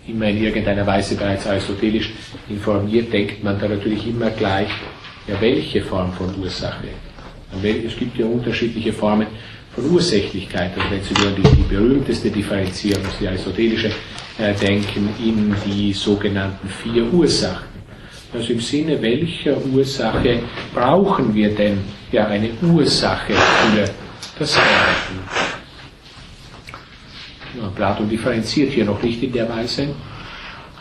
A: immer in irgendeiner Weise bereits aristotelisch informiert, denkt man da natürlich immer gleich, ja, welche Form von Ursache. Es gibt ja unterschiedliche Formen von Ursächlichkeit. Also wenn Sie nur die, die berühmteste Differenzierung, die aristotelische, äh, denken in die sogenannten vier Ursachen. Also im Sinne welcher Ursache brauchen wir denn ja eine Ursache für das? Ja, Platon differenziert hier noch nicht in der Weise,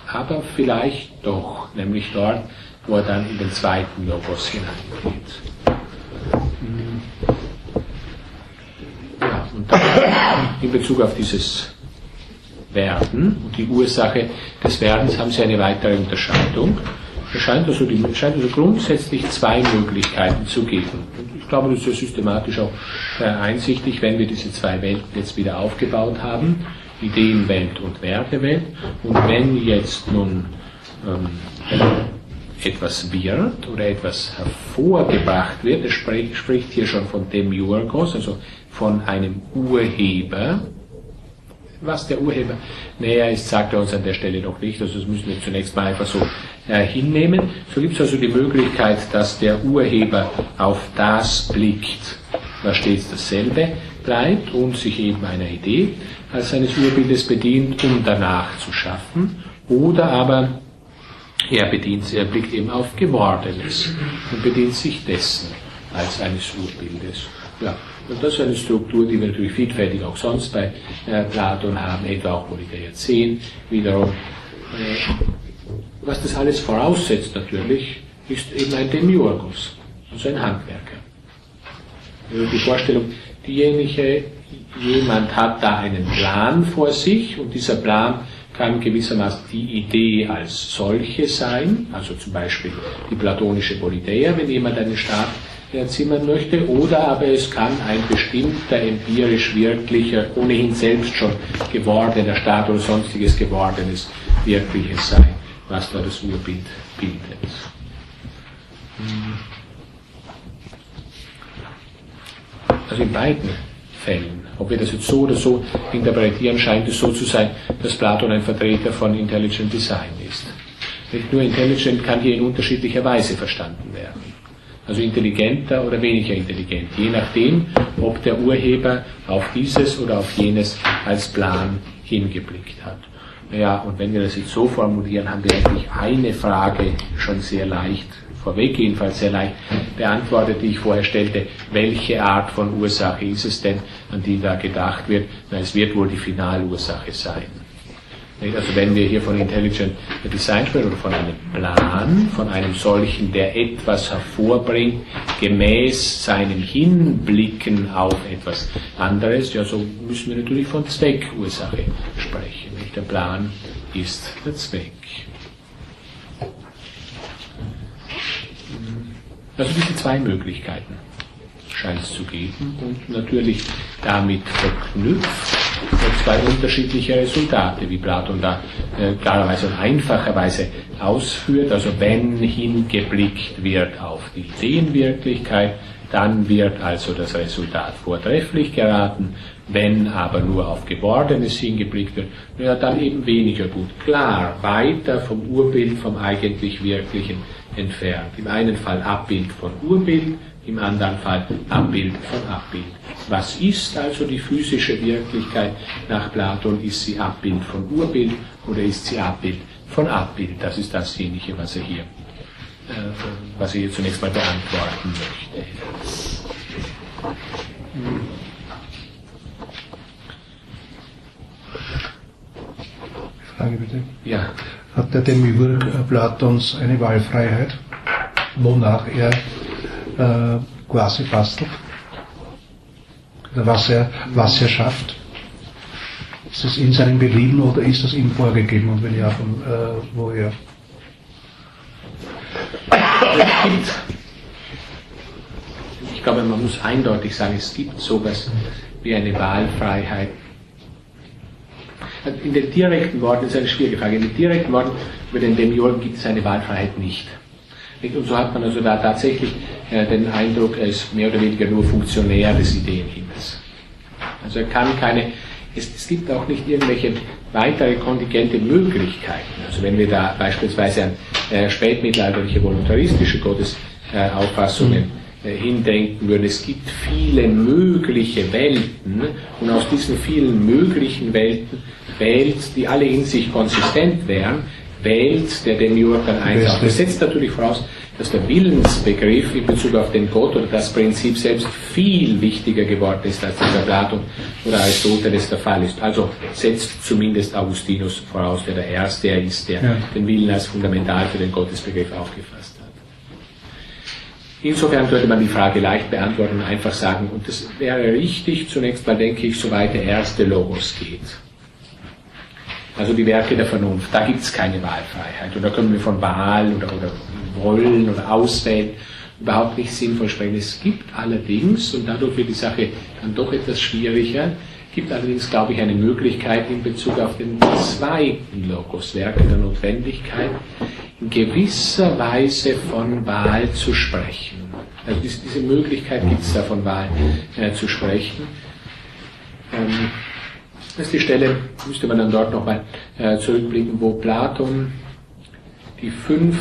A: aber vielleicht doch, nämlich dort, wo er dann in den zweiten Logos hineingeht. Ja, und dann in Bezug auf dieses werden und die Ursache des Werdens haben sie eine weitere Unterscheidung. Es scheint also, scheint also grundsätzlich zwei Möglichkeiten zu geben. Und ich glaube, das ist ja systematisch auch äh, einsichtig, wenn wir diese zwei Welten jetzt wieder aufgebaut haben, Ideenwelt und Werdewelt. Und wenn jetzt nun ähm, etwas wird oder etwas hervorgebracht wird, es spricht, spricht hier schon von Demiurgos, also von einem Urheber, was der Urheber näher ist, sagt er uns an der Stelle noch nicht. Also das müssen wir zunächst mal einfach so äh, hinnehmen. So gibt es also die Möglichkeit, dass der Urheber auf das blickt, da steht dasselbe, bleibt und sich eben einer Idee als seines Urbildes bedient, um danach zu schaffen, oder aber er bedient, er blickt eben auf Gewordenes und bedient sich dessen als eines Urbildes. Ja, und das ist eine Struktur, die wir natürlich vielfältig auch sonst bei äh, Platon haben, etwa auch Politeia 10 wiederum. Äh, was das alles voraussetzt natürlich, ist eben ein Demiurgus, also ein Handwerker. Also die Vorstellung, diejenige, jemand hat da einen Plan vor sich und dieser Plan kann gewissermaßen die Idee als solche sein, also zum Beispiel die platonische Politeia, wenn jemand einen Staat erzimmern möchte, oder aber es kann ein bestimmter empirisch wirklicher, ohnehin selbst schon gewordener Staat oder sonstiges gewordenes Wirkliches sein, was da das Urbild bildet. Also in beiden Fällen, ob wir das jetzt so oder so interpretieren, scheint es so zu sein, dass Platon ein Vertreter von Intelligent Design ist. Nicht nur Intelligent kann hier in unterschiedlicher Weise verstanden werden. Also intelligenter oder weniger intelligent, je nachdem, ob der Urheber auf dieses oder auf jenes als Plan hingeblickt hat. Ja, und wenn wir das jetzt so formulieren, haben wir eigentlich eine Frage schon sehr leicht vorweg jedenfalls sehr leicht beantwortet, die ich vorher stellte, welche Art von Ursache ist es denn, an die da gedacht wird? Na, es wird wohl die Finalursache sein. Also wenn wir hier von Intelligent Design sprechen oder von einem Plan, von einem solchen, der etwas hervorbringt, gemäß seinem Hinblicken auf etwas anderes, ja, so müssen wir natürlich von Zweckursache sprechen. Der Plan ist der Zweck. Also diese zwei Möglichkeiten scheint es zu geben und natürlich damit verknüpft zwei unterschiedliche Resultate, wie Platon da äh, klarerweise und einfacherweise ausführt. Also wenn hingeblickt wird auf die Ideenwirklichkeit, dann wird also das Resultat vortrefflich geraten. Wenn aber nur auf Gewordenes hingeblickt wird, ja, dann eben weniger gut. Klar, weiter vom Urbild, vom eigentlich Wirklichen entfernt. Im einen Fall Abbild von Urbild, im anderen Fall Abbild von Abbild. Was ist also die physische Wirklichkeit nach Platon? Ist sie Abbild von Urbild oder ist sie Abbild von Abbild? Das ist dasjenige, was er hier, äh, was er hier zunächst mal beantworten möchte.
H: Frage bitte.
A: Ja.
H: Hat der Demiurg Platons eine Wahlfreiheit, wonach er äh, quasi bastelt? Oder was er, was er schafft? Ist das in seinem Belieben oder ist das ihm vorgegeben und wenn ja, von äh, woher?
A: Ich glaube, man muss eindeutig sagen, es gibt sowas wie eine Wahlfreiheit in den direkten Worten ist eine schwierige Frage. In den direkten Worten über den Demiurgen gibt es eine Wahlfreiheit nicht. Und so hat man also da tatsächlich äh, den Eindruck, er ist mehr oder weniger nur Funktionär des Ideenhimmels. Also er kann keine, es, es gibt auch nicht irgendwelche weitere kontingente Möglichkeiten. Also wenn wir da beispielsweise an äh, spätmittelalterliche voluntaristische Gottesauffassungen äh, hindenken würden, es gibt viele mögliche Welten und aus diesen vielen möglichen Welten wählt, die alle in sich konsistent wären, wählt der Demiurg dann eins aus. Das setzt natürlich voraus, dass der Willensbegriff in Bezug auf den Gott oder das Prinzip selbst viel wichtiger geworden ist, als dieser Platon oder Aristoteles der Fall ist. Also setzt zumindest Augustinus voraus, der der Erste ist, der ja. den Willen als fundamental für den Gottesbegriff aufgefasst hat. Insofern könnte man die Frage leicht beantworten und einfach sagen, und das wäre richtig zunächst mal, denke ich, soweit der erste Logos geht also die Werke der Vernunft, da gibt es keine Wahlfreiheit. Und da können wir von Wahl oder, oder Wollen oder Auswählen überhaupt nicht sinnvoll sprechen. Es gibt allerdings, und dadurch wird die Sache dann doch etwas schwieriger, gibt allerdings, glaube ich, eine Möglichkeit in Bezug auf den zweiten Logos, Werke der Notwendigkeit, in gewisser Weise von Wahl zu sprechen. Also diese Möglichkeit gibt es da von Wahl äh, zu sprechen. Ähm, das ist die Stelle, müsste man dann dort nochmal äh, zurückblicken, wo Platon die fünf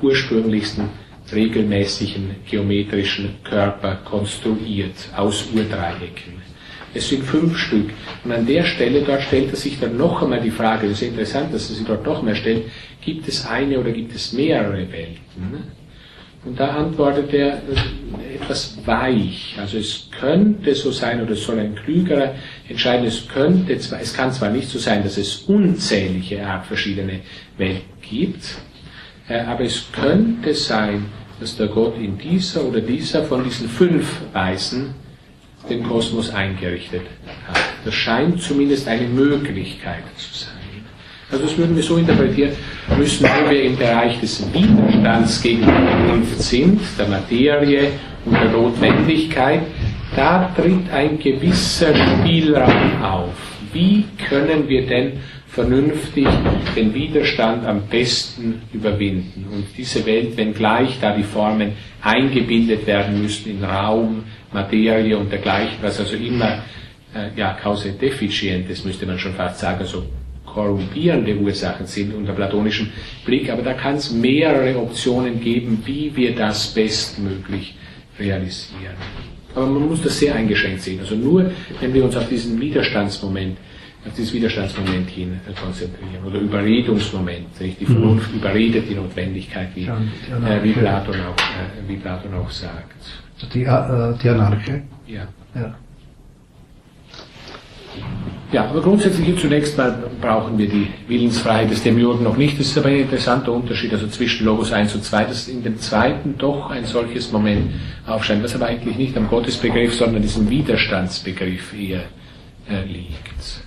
A: ursprünglichsten regelmäßigen geometrischen Körper konstruiert aus Urdreiecken. Es sind fünf Stück. Und an der Stelle, dort stellt er sich dann noch einmal die Frage, das ist interessant, dass er sich dort noch mehr stellt, gibt es eine oder gibt es mehrere Welten? Und da antwortet er äh, etwas weich. Also es könnte so sein, oder es soll ein klügerer entscheiden, es könnte es kann zwar nicht so sein, dass es unzählige Art verschiedene Welten gibt, äh, aber es könnte sein, dass der Gott in dieser oder dieser von diesen fünf Weisen den Kosmos eingerichtet hat. Das scheint zumindest eine Möglichkeit zu sein. Also das würden wir so interpretieren müssen, wo wir im Bereich des Widerstands gegen die Vernunft sind, der Materie und der Notwendigkeit, da tritt ein gewisser Spielraum auf. Wie können wir denn vernünftig den Widerstand am besten überwinden? Und diese Welt, wenngleich da die Formen eingebildet werden müssen in Raum, Materie und dergleichen, was also immer äh, ja, deficientes, müsste man schon fast sagen, also korrumpierende Ursachen sind unter platonischem Blick, aber da kann es mehrere Optionen geben, wie wir das bestmöglich realisieren. Aber man muss das sehr eingeschränkt sehen. Also nur, wenn wir uns auf diesen Widerstandsmoment, auf dieses Widerstandsmoment hin konzentrieren oder Überredungsmoment, nicht? die Vernunft mhm. überredet die Notwendigkeit, wie, äh, wie, Platon, auch, äh, wie Platon auch sagt.
H: Die, äh, die Anarche?
A: Ja. ja. Ja, aber grundsätzlich zunächst mal brauchen wir die Willensfreiheit des Demiurgen noch nicht. Das ist aber ein interessanter Unterschied also zwischen Logos 1 und 2, dass in dem zweiten doch ein solches Moment aufscheint, was aber eigentlich nicht am Gottesbegriff, sondern diesem Widerstandsbegriff eher äh, liegt.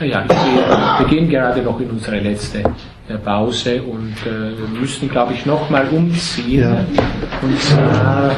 A: Ich sehe, wir gehen gerade noch in unsere letzte Pause und äh, wir müssen, glaube ich, nochmal umziehen. Ja. Und zwar